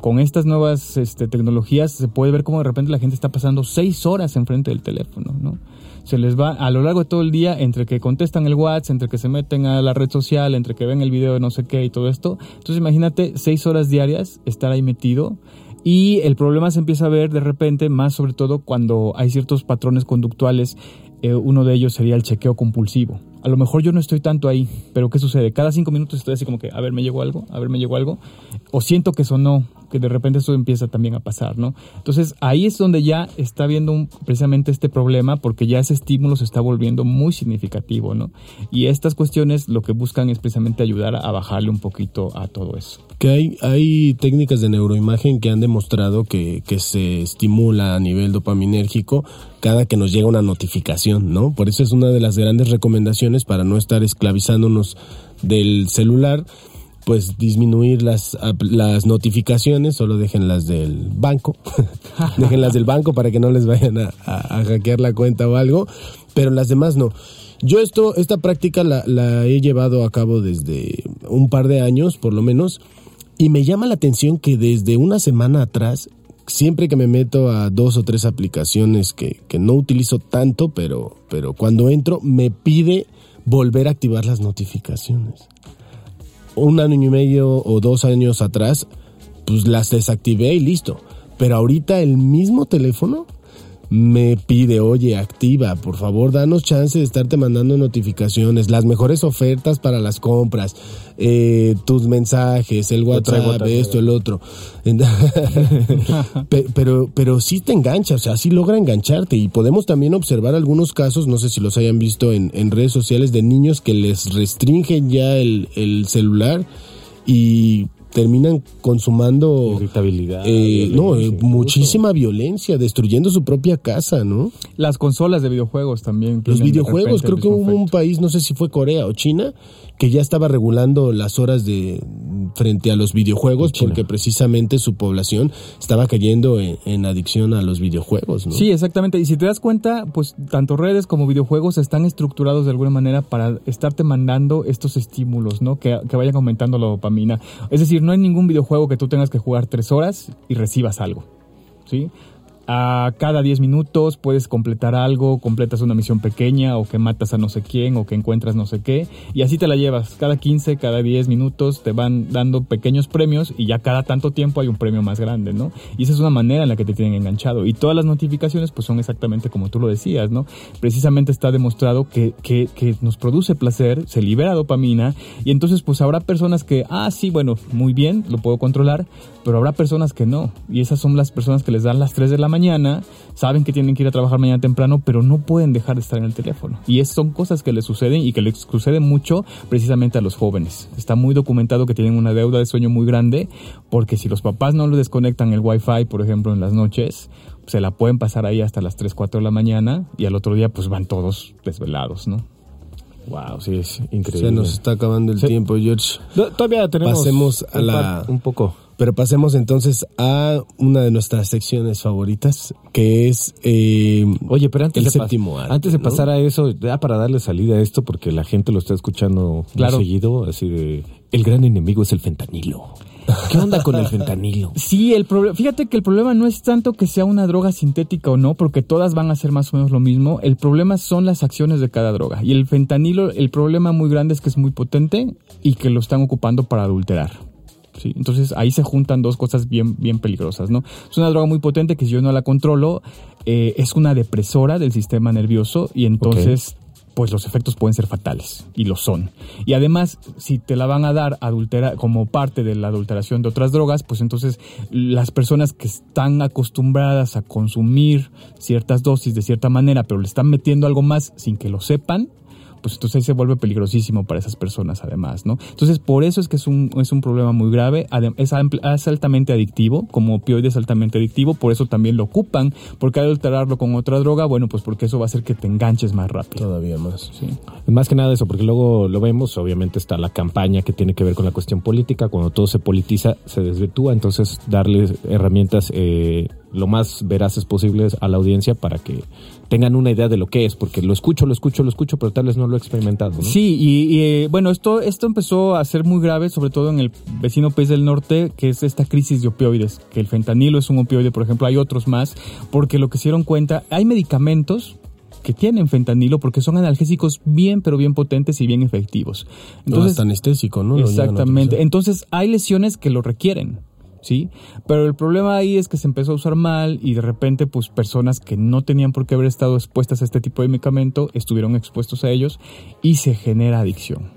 con estas nuevas este, tecnologías se puede ver cómo de repente la gente está pasando seis horas enfrente del teléfono, ¿no? Se les va a lo largo de todo el día entre que contestan el WhatsApp, entre que se meten a la red social, entre que ven el video de no sé qué y todo esto. Entonces imagínate seis horas diarias estar ahí metido y el problema se empieza a ver de repente más sobre todo cuando hay ciertos patrones conductuales. Eh, uno de ellos sería el chequeo compulsivo. A lo mejor yo no estoy tanto ahí, pero ¿qué sucede? Cada cinco minutos estoy así como que, a ver, me llegó algo, a ver, me llegó algo, o siento que sonó, que de repente eso empieza también a pasar, ¿no? Entonces ahí es donde ya está viendo precisamente este problema, porque ya ese estímulo se está volviendo muy significativo, ¿no? Y estas cuestiones lo que buscan es precisamente ayudar a bajarle un poquito a todo eso. Que hay, hay técnicas de neuroimagen que han demostrado que, que se estimula a nivel dopaminérgico cada que nos llega una notificación, ¿no? Por eso es una de las grandes recomendaciones para no estar esclavizándonos del celular, pues disminuir las, las notificaciones, solo déjenlas del banco, déjenlas del banco para que no les vayan a, a, hackear la cuenta o algo, pero las demás no. Yo esto, esta práctica la, la he llevado a cabo desde un par de años, por lo menos, y me llama la atención que desde una semana atrás, siempre que me meto a dos o tres aplicaciones que, que no utilizo tanto, pero, pero cuando entro me pide volver a activar las notificaciones. Un año y medio o dos años atrás, pues las desactivé y listo. Pero ahorita el mismo teléfono me pide, oye, activa, por favor, danos chance de estarte mandando notificaciones, las mejores ofertas para las compras, eh, tus mensajes, el WhatsApp, esto, el otro. pero, pero sí te engancha, o sea, sí logra engancharte y podemos también observar algunos casos, no sé si los hayan visto en, en redes sociales, de niños que les restringen ya el, el celular y terminan consumando irritabilidad, eh, no, eh, muchísima violencia, destruyendo su propia casa, ¿no? Las consolas de videojuegos también. Los videojuegos, creo que hubo un país, no sé si fue Corea o China, que ya estaba regulando las horas de frente a los videojuegos porque precisamente su población estaba cayendo en, adicción a los videojuegos. ¿no? Sí, exactamente. Y si te das cuenta, pues tanto redes como videojuegos están estructurados de alguna manera para estarte mandando estos estímulos, ¿no? Que, que vayan aumentando la dopamina. Es decir, no hay ningún videojuego que tú tengas que jugar tres horas y recibas algo. ¿Sí? A cada 10 minutos puedes completar algo, completas una misión pequeña o que matas a no sé quién o que encuentras no sé qué y así te la llevas. Cada 15, cada 10 minutos te van dando pequeños premios y ya cada tanto tiempo hay un premio más grande, ¿no? Y esa es una manera en la que te tienen enganchado. Y todas las notificaciones pues son exactamente como tú lo decías, ¿no? Precisamente está demostrado que, que, que nos produce placer, se libera dopamina y entonces pues habrá personas que, ah, sí, bueno, muy bien, lo puedo controlar, pero habrá personas que no. Y esas son las personas que les dan las 3 de la mañana, saben que tienen que ir a trabajar mañana temprano, pero no pueden dejar de estar en el teléfono. Y es, son cosas que les suceden y que les suceden mucho precisamente a los jóvenes. Está muy documentado que tienen una deuda de sueño muy grande, porque si los papás no les desconectan el wifi, por ejemplo, en las noches, se la pueden pasar ahí hasta las 3, 4 de la mañana y al otro día pues van todos desvelados, ¿no? Wow, sí, es increíble. Se nos está acabando el tiempo, George. todavía tenemos Pasemos a la... Un poco. Pero pasemos entonces a una de nuestras secciones favoritas, que es eh, Oye, pero antes, el de, séptimo arte, antes de ¿no? pasar a eso, ya para darle salida a esto, porque la gente lo está escuchando Claro. muy seguido, así de, el gran enemigo es el fentanilo. ¿Qué onda con el fentanilo? Sí, el problema, fíjate que el problema no es tanto que sea una droga sintética o no, porque todas van a ser más o menos lo mismo. El problema son las acciones de cada droga. Y el fentanilo, el problema muy grande es que es muy potente y que lo están ocupando para adulterar. Entonces ahí se juntan dos cosas bien, bien peligrosas, ¿no? Es una droga muy potente que si yo no la controlo, eh, es una depresora del sistema nervioso y entonces pues los efectos pueden ser fatales y lo son. Y además, si te la van a dar adultera como parte de la adulteración de otras drogas, pues entonces las personas que están acostumbradas a consumir ciertas dosis de cierta manera, pero le están metiendo algo más sin que lo sepan, pues entonces ahí se vuelve peligrosísimo para esas personas además, ¿no? Entonces por eso es que es un, es un problema muy grave, es, es altamente adictivo, como opioide es altamente adictivo, por eso también lo ocupan, porque al alterarlo con otra droga, bueno, pues porque eso va a hacer que te enganches más rápido. Todavía más. Sí. Más que nada eso, porque luego lo vemos, obviamente está la campaña que tiene que ver con la cuestión política, cuando todo se politiza, se desvirtúa, entonces darles herramientas eh, lo más veraces posibles a la audiencia para que tengan una idea de lo que es, porque lo escucho, lo escucho, lo escucho, pero tal vez no lo he experimentado. ¿no? Sí, y, y, eh, bueno, esto, esto empezó a ser muy grave, sobre todo en el vecino país del norte, que es esta crisis de opioides, que el fentanilo es un opioide, por ejemplo, hay otros más, porque lo que se dieron cuenta, hay medicamentos que tienen fentanilo porque son analgésicos bien, pero bien potentes y bien efectivos. Entonces, Entonces, hasta anestésico, ¿no? Lo exactamente. Entonces, hay lesiones que lo requieren. ¿Sí? Pero el problema ahí es que se empezó a usar mal y de repente pues personas que no tenían por qué haber estado expuestas a este tipo de medicamento estuvieron expuestos a ellos y se genera adicción.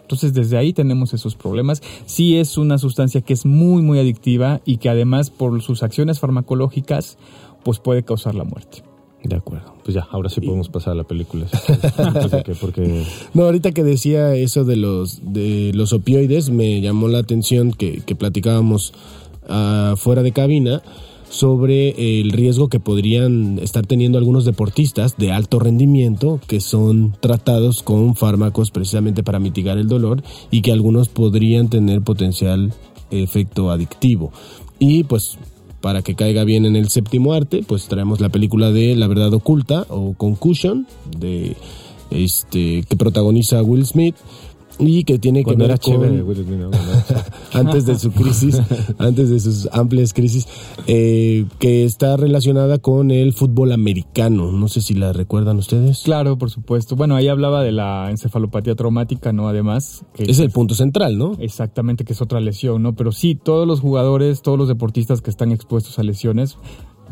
Entonces desde ahí tenemos esos problemas. Sí es una sustancia que es muy muy adictiva y que además por sus acciones farmacológicas pues puede causar la muerte. De acuerdo. Pues ya, ahora sí podemos pasar a la película. Porque No, ahorita que decía eso de los de los opioides, me llamó la atención que, que platicábamos ah, fuera de cabina sobre el riesgo que podrían estar teniendo algunos deportistas de alto rendimiento que son tratados con fármacos precisamente para mitigar el dolor y que algunos podrían tener potencial efecto adictivo. Y pues para que caiga bien en el séptimo arte, pues traemos la película de La verdad oculta o Concussion de este que protagoniza Will Smith y que tiene que ver con antes de su crisis, antes de sus amplias crisis, eh, que está relacionada con el fútbol americano. No sé si la recuerdan ustedes. Claro, por supuesto. Bueno, ahí hablaba de la encefalopatía traumática, ¿no? Además. Que es el punto central, ¿no? Exactamente, que es otra lesión, ¿no? Pero sí, todos los jugadores, todos los deportistas que están expuestos a lesiones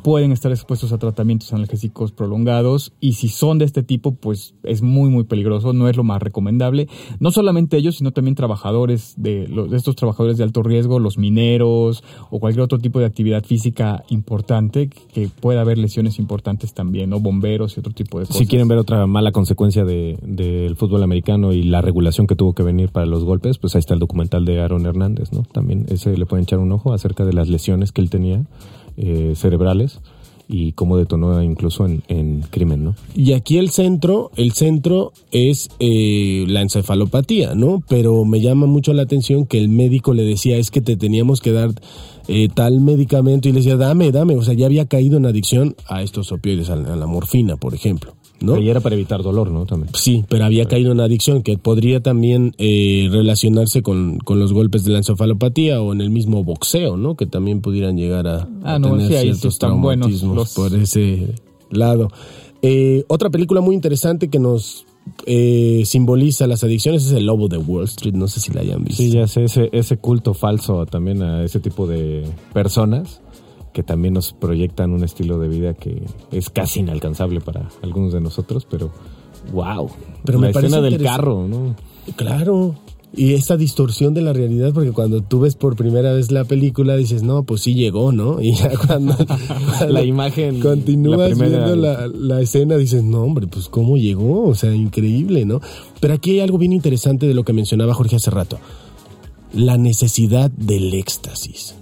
pueden estar expuestos a tratamientos analgésicos prolongados y si son de este tipo, pues es muy, muy peligroso, no es lo más recomendable. No solamente ellos, sino también trabajadores de, los, de estos trabajadores de alto riesgo, los mineros o cualquier otro tipo de actividad física importante que pueda haber lesiones importantes también, ¿no? Bomberos y otro tipo de cosas. Si quieren ver otra mala consecuencia del de, fútbol americano y la regulación que tuvo que venir para los golpes, pues ahí está el documental de Aaron Hernández, ¿no? También ese le pueden echar un ojo acerca de las lesiones que él tenía eh, cerebrales y cómo detonó incluso en, crimen, ¿no? Y aquí el centro, el centro es eh, la encefalopatía, ¿no? Pero me llama mucho la atención que el médico le decía es que te teníamos que dar eh, tal medicamento y le decía dame, dame, o sea ya había caído en adicción a estos opioides, a la morfina, por ejemplo. ¿No? Y era para evitar dolor, ¿no? También. Sí, pero había caído en adicción que podría también eh, relacionarse con, los golpes de la encefalopatía o en el mismo boxeo, ¿no? Que también pudieran llegar a, ah, tener ciertos traumatismos por ese lado. Eh, otra película muy interesante que nos eh, simboliza las adicciones es el lobo de Wall Street. No sé si la hayan visto. Sí, ya sé, ese, ese culto falso también a ese tipo de personas que también nos proyectan un estilo de vida que es casi inalcanzable para algunos de nosotros, pero wow. Pero la me escena del carro, ¿no? Claro. Y esa distorsión de la realidad, porque cuando tú ves por primera vez la película dices, no, pues sí llegó, ¿no? Y ya cuando, la imagen continúas viendo la, la, escena dices, no, hombre, pues cómo llegó, o sea, increíble, ¿no? Pero aquí hay algo bien interesante de lo que mencionaba Jorge hace rato, la necesidad del éxtasis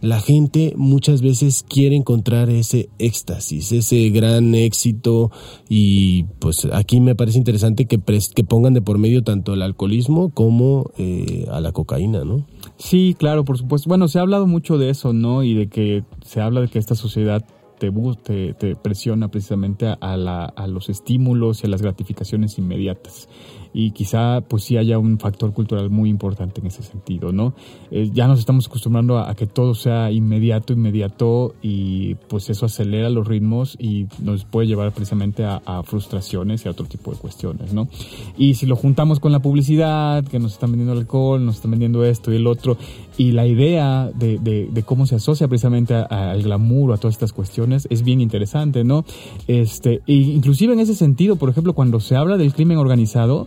la gente muchas veces quiere encontrar ese éxtasis, ese gran éxito y pues aquí me parece interesante que, que pongan de por medio tanto el alcoholismo como eh, a la cocaína, ¿no? Sí, claro, por supuesto. Bueno, se ha hablado mucho de eso, ¿no? Y de que se habla de que esta sociedad te, presiona precisamente a, la, a los estímulos y a las gratificaciones inmediatas y quizá pues sí haya un factor cultural muy importante en ese sentido, ¿no? Eh, ya nos estamos acostumbrando a, que todo sea inmediato, inmediato y pues eso acelera los ritmos y nos puede llevar precisamente a, frustraciones y a otro tipo de cuestiones, ¿no? Y si lo juntamos con la publicidad, que nos están vendiendo alcohol, nos están vendiendo esto y el otro, y la idea de, de, cómo se asocia precisamente al glamour a todas estas cuestiones es bien interesante, ¿no? Este, e inclusive en ese sentido, por ejemplo, cuando se habla del crimen organizado,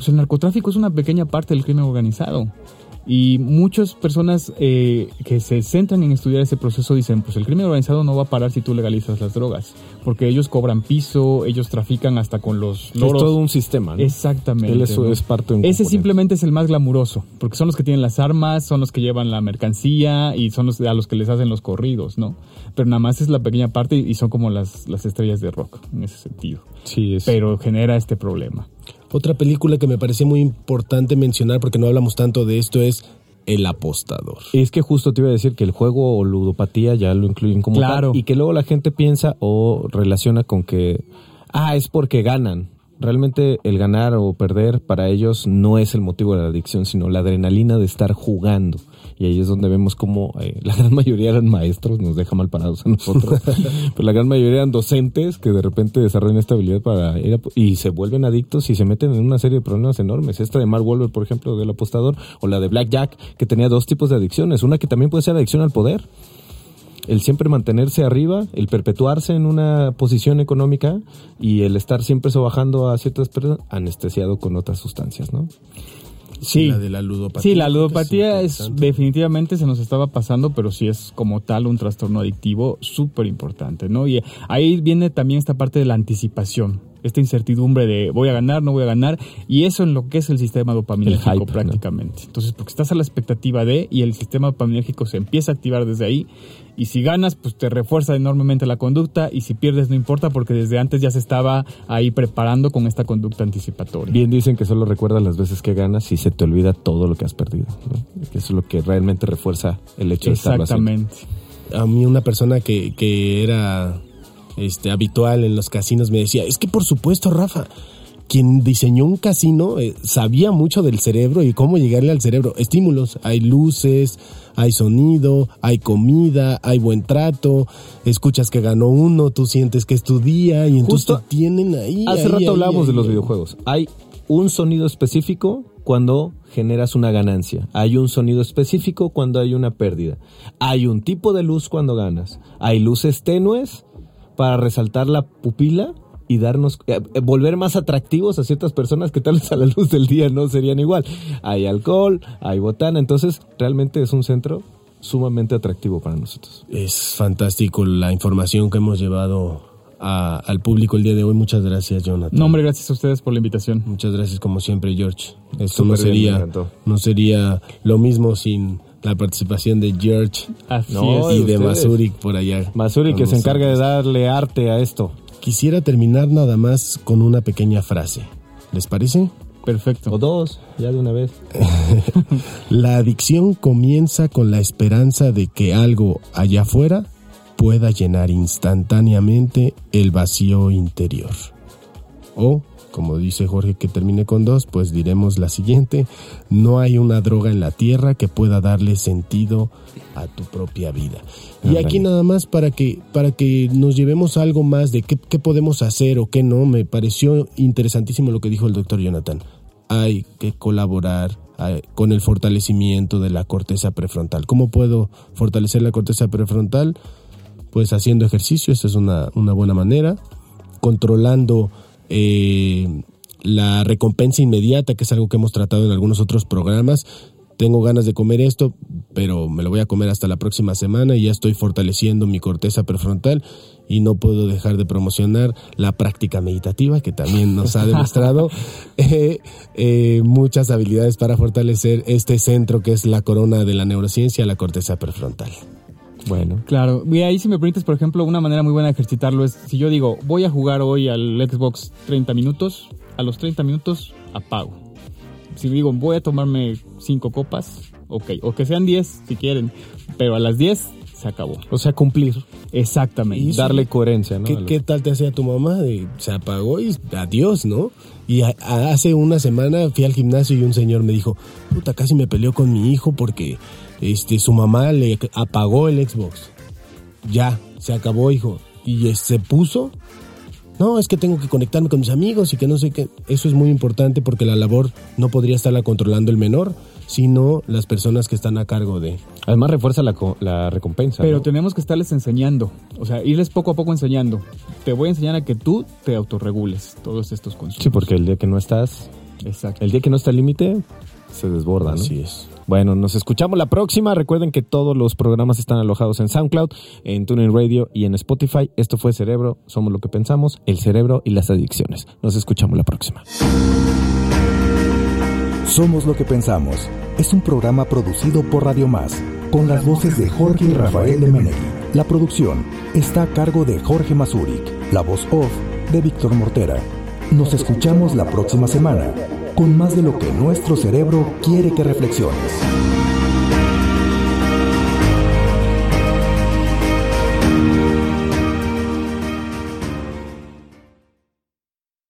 pues el narcotráfico es una pequeña parte del crimen organizado. Y muchas personas eh, que se centran en estudiar ese proceso dicen, pues el crimen organizado no va a parar si tú legalizas las drogas, porque ellos cobran piso, ellos trafican hasta con los loros. Es todo un sistema, ¿no? Exactamente. Eso es parte de Ese simplemente es el más glamuroso, porque son los que tienen las armas, son los que llevan la mercancía y son los a los que les hacen los corridos, ¿no? Pero nada más es la pequeña parte y son como las, las estrellas de rock en ese sentido. Sí, es. Pero genera este problema. Otra película que me parecía muy importante mencionar porque no hablamos tanto de esto es El apostador. Es que justo te iba a decir que el juego o ludopatía ya lo incluyen como claro. y que luego la gente piensa o relaciona con que ah, es porque ganan. Realmente el ganar o perder para ellos no es el motivo de la adicción, sino la adrenalina de estar jugando. Y ahí es donde vemos como eh, la gran mayoría eran maestros, nos deja mal parados a nosotros, pero la gran mayoría eran docentes que de repente desarrollan esta habilidad para ir y se vuelven adictos y se meten en una serie de problemas enormes. Esta de Mark Wolver, por ejemplo, del apostador, o la de Black Jack, que tenía dos tipos de adicciones, una que también puede ser adicción al poder el siempre mantenerse arriba, el perpetuarse en una posición económica y el estar siempre sobajando a ciertas personas anestesiado con otras sustancias, ¿no? Sí, la de la ludopatía. Sí, la ludopatía es, definitivamente se nos estaba pasando, pero sí es como tal un trastorno adictivo súper importante, ¿no? Y ahí viene también esta parte de la anticipación. Esta incertidumbre de voy a ganar, no voy a ganar, y eso en lo que es el sistema dopaminérgico El hype, prácticamente. Entonces, porque estás a la expectativa de, y el sistema dopaminérgico se empieza a activar desde ahí, y si ganas, pues te refuerza enormemente la conducta, y si pierdes no importa, porque desde antes ya se estaba ahí preparando con esta conducta anticipatoria. Bien dicen que solo recuerdas las veces que ganas y se te olvida todo lo que has perdido. ¿no? Que eso es lo que realmente refuerza el hecho de haciendo. Exactamente. A mí una persona que, que era este, habitual en los casinos me decía, es que por supuesto, Rafa, quien diseñó un casino eh, sabía mucho del cerebro y cómo llegarle al cerebro. Estímulos, hay luces, hay sonido, hay comida, hay buen trato, escuchas que ganó uno, tú sientes que es tu día y entonces Justo te tienen ahí. Hace ahí, rato ahí, hablábamos ahí, de los videojuegos. Hay un sonido específico cuando generas una ganancia. Hay un sonido específico cuando hay una pérdida. Hay un tipo de luz cuando ganas. Hay luces tenues para resaltar la pupila y darnos eh, eh, volver más atractivos a ciertas personas que tal vez a la luz del día no serían igual. Hay alcohol, hay botana, entonces realmente es un centro sumamente atractivo para nosotros. Es fantástico la información que hemos llevado a- al público el día de hoy. Muchas gracias, Jonathan. No, hombre, gracias a ustedes por la invitación. Muchas gracias como siempre, George. Esto no bien, sería, encantó. no sería lo mismo sin la participación de George Así No, es. y de. Masurik por allá. Masuri que se encarga de darle arte a esto. Quisiera terminar nada más con una pequeña frase. ¿Les parece? Perfecto. O dos, ya de una vez. La adicción comienza con la esperanza de que algo allá afuera pueda llenar instantáneamente el vacío interior. O, como dice Jorge que termine con dos, pues diremos la siguiente, no hay una droga en la tierra que pueda darle sentido a tu propia vida. Y aquí nada más para que, para que nos llevemos algo más de qué, qué podemos hacer o qué no, me pareció interesantísimo lo que dijo el doctor Jonathan. Hay que colaborar eh, con el fortalecimiento de la corteza prefrontal. ¿Cómo puedo fortalecer la corteza prefrontal? Pues haciendo ejercicio, esa es una, una buena manera. Controlando eh, la recompensa inmediata, que es algo que hemos tratado en algunos otros programas. Tengo ganas de comer esto, pero me lo voy a comer hasta la próxima semana y ya estoy fortaleciendo mi corteza prefrontal y no puedo dejar de promocionar la práctica meditativa que también nos ha demostrado eh, eh, muchas habilidades para fortalecer este centro que es la corona de la neurociencia, la corteza prefrontal. Bueno, Claro, y ahí si me permites, por ejemplo, una manera muy buena de ejercitarlo es, si yo digo, voy a jugar hoy al Xbox 30 minutos, a los 30 minutos apago. Si digo, voy a tomarme 5 copas, ok, o que sean 10 si quieren, pero a las 10 se acabó. o sea, cumplir, Exactamente. Y- darle coherencia, ¿no? ¿Qué, qué tal te hacía tu mamá? De- se apagó y adiós, ¿no? Y a- a- hace una semana fui al gimnasio y un señor me dijo, puta, casi me peleó con mi hijo porque este, su mamá le apagó el Xbox. Ya, se acabó, hijo. Y eh, se puso. No, es que tengo que conectarme con mis amigos y que no sé qué. Eso es muy importante porque la labor no podría estarla controlando el menor, sino las personas que están a cargo de. Además refuerza la, la recompensa. Pero ¿no? tenemos que estarles enseñando, o sea, irles poco a poco enseñando. Te voy a enseñar a que tú te autorregules todos estos consumos. Sí, porque el día que no estás, Exacto. el día que no está el límite, se desborda, ¿no? Así es. Bueno, nos escuchamos la próxima. Recuerden que todos los programas están alojados en SoundCloud, en TuneIn Radio y en Spotify. Esto fue Cerebro, somos lo que pensamos, el cerebro y las adicciones. Nos escuchamos la próxima. Somos lo que pensamos. Es un programa producido por Radio Más, con las voces de Jorge y Rafael de Menegui. La producción está a cargo de Jorge Mazurik, la voz off de Víctor Mortera. Nos escuchamos la próxima semana con más de lo que nuestro cerebro quiere que reflexiones.